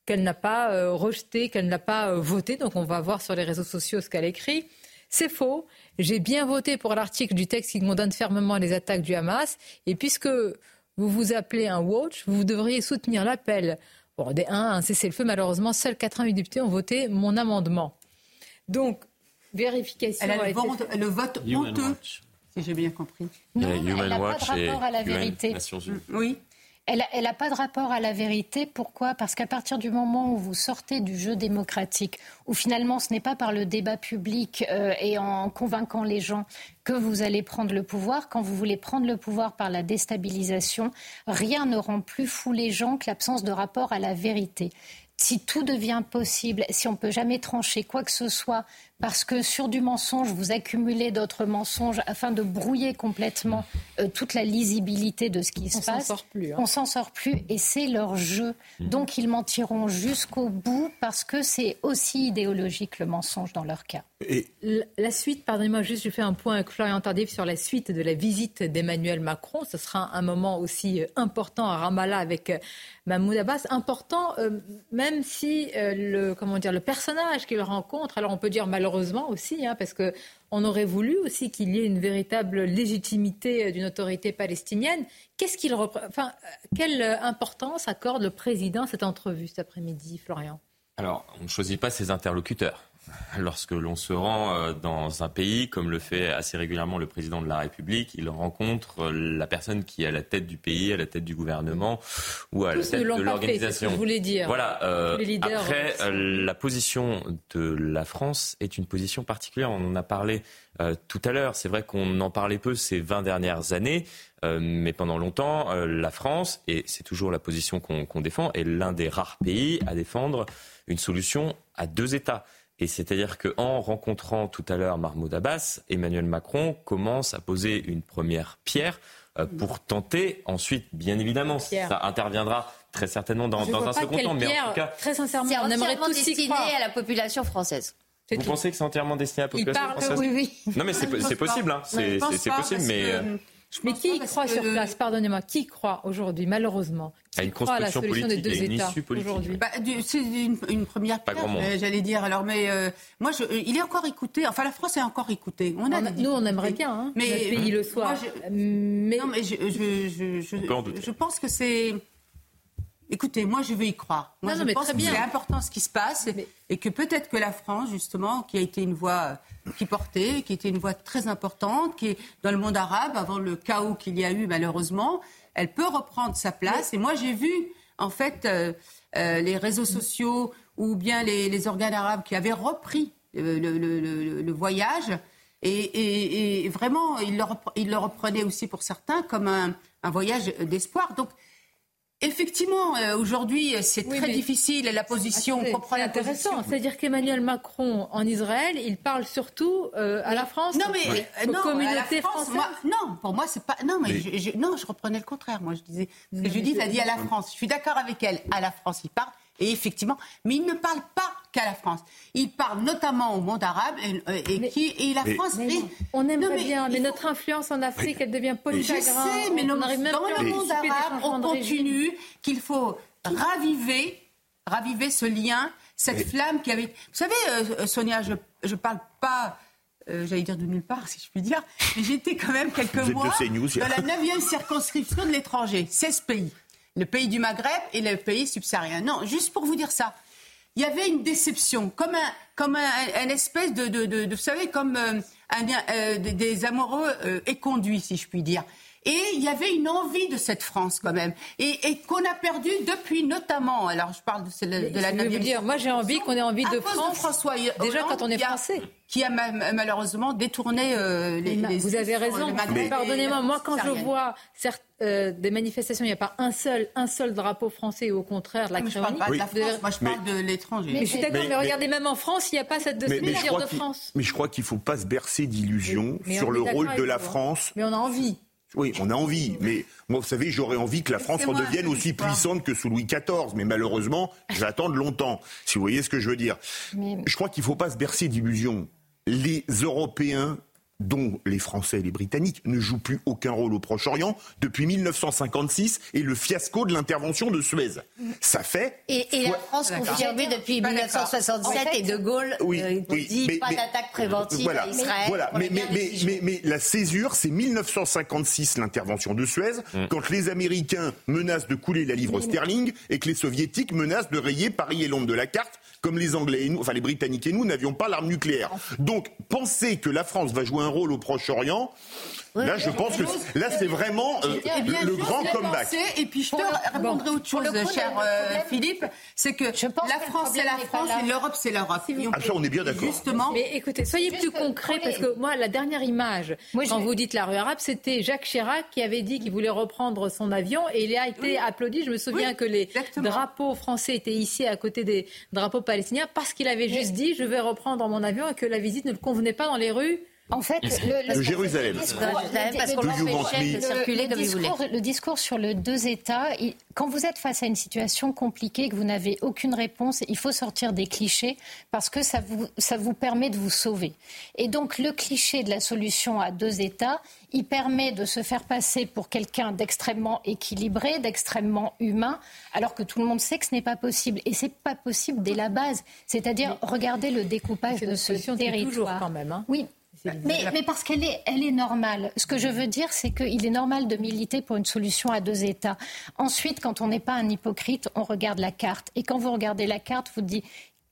qu'elle n'a pas euh, rejeté, qu'elle n'a pas euh, voté. Donc on va voir sur les réseaux sociaux ce qu'elle écrit. C'est faux. J'ai bien voté pour l'article du texte qui condamne fermement les attaques du Hamas. Et puisque vous vous appelez un watch, vous devriez soutenir l'appel bon, des 1 à un cessez-le-feu. Malheureusement, seuls 88 députés ont voté mon amendement. Donc, vérification. Elle a a le, vote- faite. le vote Human honteux, Watch. si j'ai bien compris. Il y a Non, Human elle n'a pas de rapport à la UN, vérité. Nations Unies. Oui. Elle n'a pas de rapport à la vérité. Pourquoi? Parce qu'à partir du moment où vous sortez du jeu démocratique, où finalement ce n'est pas par le débat public euh, et en convainquant les gens que vous allez prendre le pouvoir, quand vous voulez prendre le pouvoir par la déstabilisation, rien ne rend plus fou les gens que l'absence de rapport à la vérité. Si tout devient possible, si on ne peut jamais trancher quoi que ce soit, parce que sur du mensonge, vous accumulez d'autres mensonges afin de brouiller complètement euh, toute la lisibilité de ce qui On se s'en passe. sort plus, hein. On s'en sort plus et c'est leur jeu. Donc ils mentiront jusqu'au bout parce que c'est aussi idéologique le mensonge dans leur cas. La- La suite, pardonnez-moi, juste je fais un point avec Florian Tardif sur la suite de la visite d'Emmanuel Macron. Ce sera un moment aussi euh, important à Ramallah avec euh, Mahmoud Abbas. Important, euh, même si euh, le, comment dire, le personnage qu'il rencontre, alors on peut dire malheureusement aussi, hein, parce que on aurait voulu aussi qu'il y ait une véritable légitimité euh, d'une autorité palestinienne. Qu'est-ce qu'il enfin, euh, quelle euh, importance accorde le président à cette entrevue cet après-midi, Florian? Alors, on ne choisit pas ses interlocuteurs. Lorsque l'on se rend euh, dans un pays, comme le fait assez régulièrement le président de la République, il rencontre euh, la personne qui est à la tête du pays, à la tête du gouvernement ou à la tête de l'organisation. Je voulais dire. Voilà. Euh, après, la position de la France est une position particulière. On en a parlé tout à l'heure. C'est vrai qu'on en parlait peu ces 20 dernières années. mais pendant longtemps, la France, et c'est toujours la position qu'on défend, est l'un des rares pays à défendre une solution à deux États. Et c'est-à-dire qu'en rencontrant tout à l'heure Mahmoud Abbas, Emmanuel Macron commence à poser une première pierre euh, pour tenter ensuite, bien évidemment, ça interviendra très certainement dans, un second temps. Mais en tout cas, très sincèrement, on aimerait tous destiné à la population française. Vous pensez que c'est entièrement destiné à la population française Oui, oui. Non, mais c'est possible. Hein. C'est possible, mais. Euh, mais qui croit sur place Pardonnez-moi, qui croit aujourd'hui, malheureusement? À une croit à la solution des deux États aujourd'hui? Bah, C'est une, première pierre, j'allais dire. Alors, mais euh, moi, je, il est encore écouté. Enfin, la France est encore écoutée. On a nous, on aimerait bien, hein, mais notre pays le soit. mais... Non, mais je, je, je pense que c'est Écoutez, moi, je veux y croire. Moi, je pense que c'est important ce qui se passe et que peut-être que la France, justement, qui a été une voix euh, qui portait, qui était une voix très importante, qui est dans le monde arabe, avant le chaos qu'il y a eu, malheureusement, elle peut reprendre sa place. Et moi, j'ai vu, en fait, euh, euh, les réseaux sociaux ou bien les, organes arabes qui avaient repris le, voyage. Et, vraiment, ils le, reprenaient aussi pour certains comme un, un voyage d'espoir. Donc, Effectivement, euh, aujourd'hui, c'est très difficile la position. C'est intéressant. C'est-à-dire qu'Emmanuel Macron en Israël, il parle surtout euh, à la France, non, mais, euh, non, communauté française. non, pour moi, c'est pas. Non, mais, Je, non, je reprenais le contraire. Moi, je disais. Ce que Judith a dit à la France. Je suis d'accord avec elle. À la France, il parle. Et effectivement, mais il ne parle pas qu'à la France. Il parle notamment au monde arabe et, euh, qui et la France. on aimerait bien, mais notre influence en Afrique, elle devient polychagrin. Je sais, mais on même dans le monde arabe, on continue qu'il faut raviver, raviver ce lien, cette flamme qui avait. Vous savez, euh, Sonia, je ne parle pas. Euh, j'allais dire de nulle part, si je puis dire, mais j'étais quand même quelques mois dans la 9e circonscription de l'étranger, 16 pays le pays du Maghreb et le pays subsaharien. Non, juste pour vous dire ça. Il y avait une déception, comme un, comme un, espèce de, vous savez, comme euh, un, euh, des amoureux euh, éconduits, si je puis dire. Et il y avait une envie de cette France quand même, et, qu'on a perdu depuis notamment. Alors je parle de, de la. Je dire, moi j'ai envie qu'on ait envie de France. François déjà quand on est français. Qui a malheureusement détourné euh, les, Vous avez raison. Pardonnez-moi, moi quand je vois certes, euh, des manifestations, il n'y a pas un seul, un seul drapeau français, ou au contraire de la Je parle pas de la France, moi je parle de l'étranger. Mais, je suis d'accord, mais, regardez, même en France, il n'y a pas cette de de France. Mais je crois qu'il ne faut pas se bercer d'illusions sur le rôle de la France. Mais on a envie. Oui, on a envie, mais moi, vous savez, j'aurais envie que la France redevienne aussi puissante que sous Louis XIV, mais malheureusement, j'attends longtemps, si vous voyez ce que je veux dire. Je crois qu'il ne faut pas se bercer d'illusions. Les Européens dont les Français et les Britanniques ne jouent plus aucun rôle au Proche-Orient depuis 1956 et le fiasco de l'intervention de Suez. Ça fait... Et, la France confirmée depuis 1977 et De Gaulle euh, dit pas d'attaque préventive à Israël. Voilà, mais, mais, la césure, c'est 1956 l'intervention de Suez, mm. quand les Américains menacent de couler la livre sterling et que les Soviétiques menacent de rayer Paris et Londres de la carte comme les Anglais et nous, enfin les Britanniques et nous, n'avions pas l'arme nucléaire. Donc, penser que la France va jouer un rôle au Proche-Orient, là, je pense que là, c'est vraiment euh, le, grand comeback. et puis, je te répondrai autre chose, cher euh, Philippe, c'est que la France, c'est la France et l'Europe, c'est l'Europe. Ah, ça, on est bien d'accord. Justement. Mais écoutez, soyez plus concret, parce que moi, la dernière image, quand vous dites la rue arabe, c'était Jacques Chirac qui avait dit qu'il voulait reprendre son avion et il a été applaudi. Je me souviens que les drapeaux français étaient ici à côté des drapeaux palestiniens parce qu'il avait juste dit je vais reprendre mon avion et que la visite ne le convenait pas dans les rues en fait, le, le, Jérusalem. Le, discours, sur le deux États, quand vous êtes face à une situation compliquée, que vous n'avez aucune réponse, il faut sortir des clichés parce que ça vous, ça vous permet de vous sauver. Et donc le cliché de la solution à deux États, il permet de se faire passer pour quelqu'un d'extrêmement équilibré, d'extrêmement humain, alors que tout le monde sait que ce n'est pas possible. Et c'est pas possible dès la base. C'est-à-dire, regardez le découpage de ce territoire. quand même. Hein. Oui, mais, parce qu'elle est, elle est normale. Ce que je veux dire, c'est qu'il est normal de militer pour une solution à deux États. Ensuite, quand on n'est pas un hypocrite, on regarde la carte. Et quand vous regardez la carte, vous dites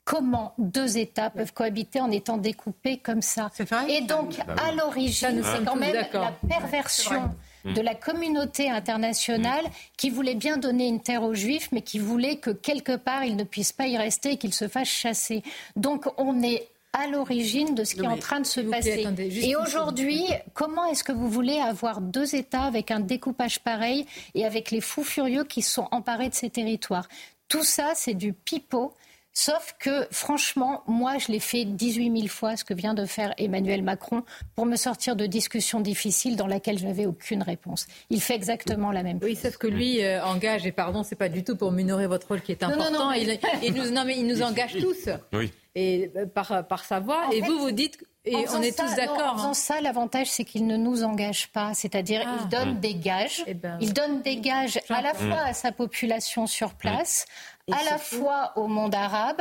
comment deux États peuvent cohabiter en étant découpés comme ça. Et donc, Bah à l'origine, c'est quand même la perversion de la communauté internationale qui voulait bien donner une terre aux Juifs, mais qui voulait que quelque part ils ne puissent pas y rester et qu'ils se fassent chasser. Donc on est à l'origine de ce qui est en train de se passer. et aujourd'hui, comment est-ce que vous voulez avoir deux États avec un découpage pareil et avec les fous furieux qui se sont emparés de ces territoires? Tout ça, c'est du pipeau. Sauf que, franchement, moi, je l'ai fait 18 000 fois, ce que vient de faire Emmanuel Macron, pour me sortir de discussions difficiles dans lesquelles je n'avais aucune réponse. Il fait exactement la même chose. Oui, sauf que lui euh, engage, et pardon, c'est pas du tout pour minorer votre rôle qui est Non, non, important, non, mais- il, il nous, non, mais il nous engage tous. Oui. Et euh, par, par sa voix, En et fait, vous, vous dites, et on est ça, tous d'accord. En faisant hein. ça, l'avantage, c'est qu'il ne nous engage pas. C'est-à-dire, Ah. il donne Mm. des gages. ben, il donne des gages à la fois Mm. à sa population sur place, Et à la fois au monde arabe,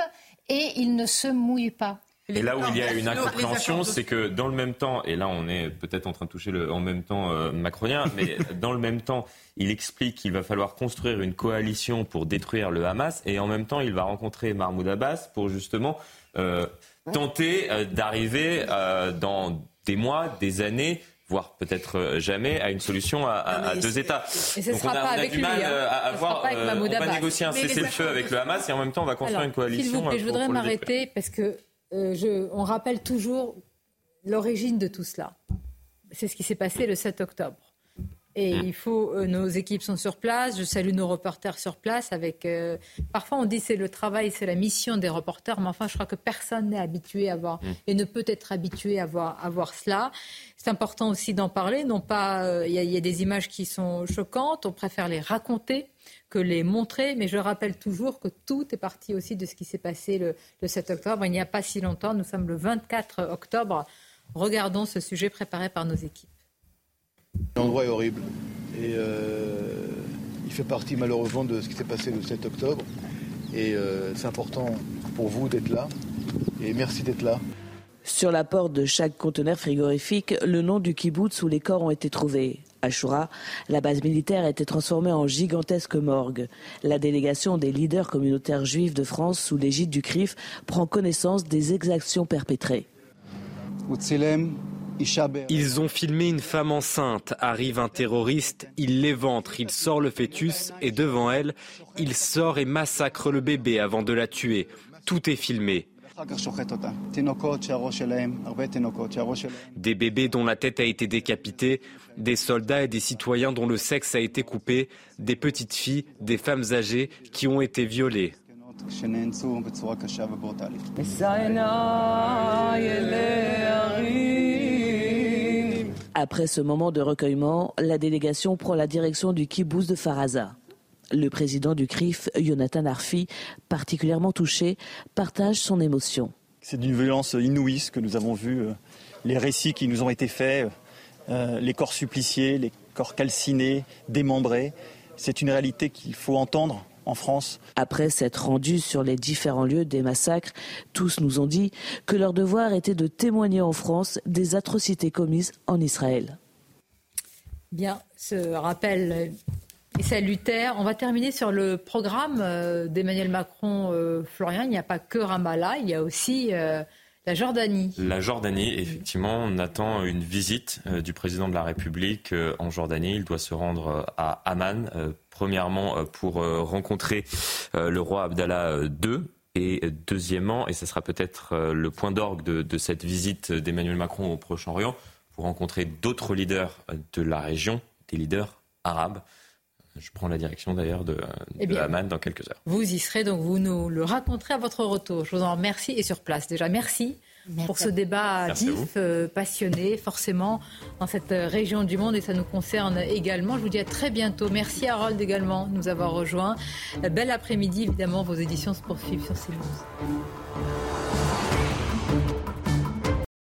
et il ne se mouille pas. Et là où il y a une incompréhension, c'est que dans le même temps, et là on est peut-être en train de toucher le en même temps euh, macronien, mais dans le même temps, il explique qu'il va falloir construire une coalition pour détruire le Hamas, et en même temps, il va rencontrer Mahmoud Abbas pour justement euh, tenter euh, d'arriver euh, dans des mois, des années voire peut-être euh, jamais, à une solution à, à- à deux États. et ce Donc sera on a, pas on a avec du lui, mal hein. euh, à euh, Mahmoud on va négocier un cessez-le-feu avec le Hamas et en même temps on va construire Alors, une coalition. S'il vous plaît, euh, je voudrais m'arrêter parce que euh, je, on rappelle toujours l'origine de tout cela. C'est ce qui s'est passé le 7 octobre. Et Mmh. il faut, euh, nos équipes sont sur place. Je salue nos reporters sur place. Avec, euh, parfois, on dit c'est le travail, c'est la mission des reporters, mais enfin, je crois que personne n'est habitué à voir Mmh. et ne peut être habitué à voir, à voir cela. C'est important aussi d'en parler. Non pas, euh, il y, a- il y a des images qui sont choquantes. On préfère les raconter que les montrer. Mais je rappelle toujours que tout est parti aussi de ce qui s'est passé le, le 7 octobre. Il n'y a pas si longtemps. Nous sommes le 24 octobre. Regardons ce sujet préparé par nos équipes. L'endroit est horrible et euh, il fait partie malheureusement de ce qui s'est passé le 7 octobre. Et euh, c'est important pour vous d'être là et merci d'être là. Sur la porte de chaque conteneur frigorifique, le nom du kibbutz où les corps ont été trouvés. Ashura, la base militaire a été transformée en gigantesque morgue. La délégation des leaders communautaires juifs de France sous l'égide du CRIF prend connaissance des exactions perpétrées. Ils ont filmé une femme enceinte. Arrive un terroriste, il l'éventre, il sort le fœtus et devant elle, il sort et massacre le bébé avant de la tuer. Tout est filmé. Des bébés dont la tête a été décapitée, des soldats et des citoyens dont le sexe a été coupé, des petites filles, des femmes âgées qui ont été violées. Après ce moment de recueillement, la délégation prend la direction du kibbutz de Faraza. Le président du CRIF, Jonathan Arfi, particulièrement touché, partage son émotion. C'est d'une violence inouïe ce que nous avons vu, euh, les récits qui nous ont été faits, euh, les corps suppliciés, les corps calcinés, démembrés. C'est une réalité qu'il faut entendre en France. Après s'être rendus sur les différents lieux des massacres, tous nous ont dit que leur devoir était de témoigner en France des atrocités commises en Israël. Bien, ce rappel est salutaire. On va terminer sur le programme euh, d'Emmanuel Macron. euh, Florian, il n'y a pas que Ramallah, il y a aussi euh, la Jordanie. La Jordanie, effectivement, on attend une visite euh, du président de la République euh, en Jordanie. Il doit se rendre euh, à Amman, premièrement pour rencontrer le roi Abdallah II. Et deuxièmement, et ce sera peut-être le point d'orgue de, cette visite d'Emmanuel Macron au Proche-Orient, pour rencontrer d'autres leaders de la région, des leaders arabes. Je prends la direction d'ailleurs de, Eh de bien, Amman dans quelques heures. Vous y serez, donc vous nous le raconterez à votre retour. Je vous en remercie et sur place déjà. Merci. Pour ce débat vif, euh, passionné, forcément, dans cette euh, région du monde, et ça nous concerne également. Je vous dis à très bientôt. Merci Harold également de nous avoir rejoints. Euh, Bel après-midi, évidemment, vos éditions se poursuivent sur CNews.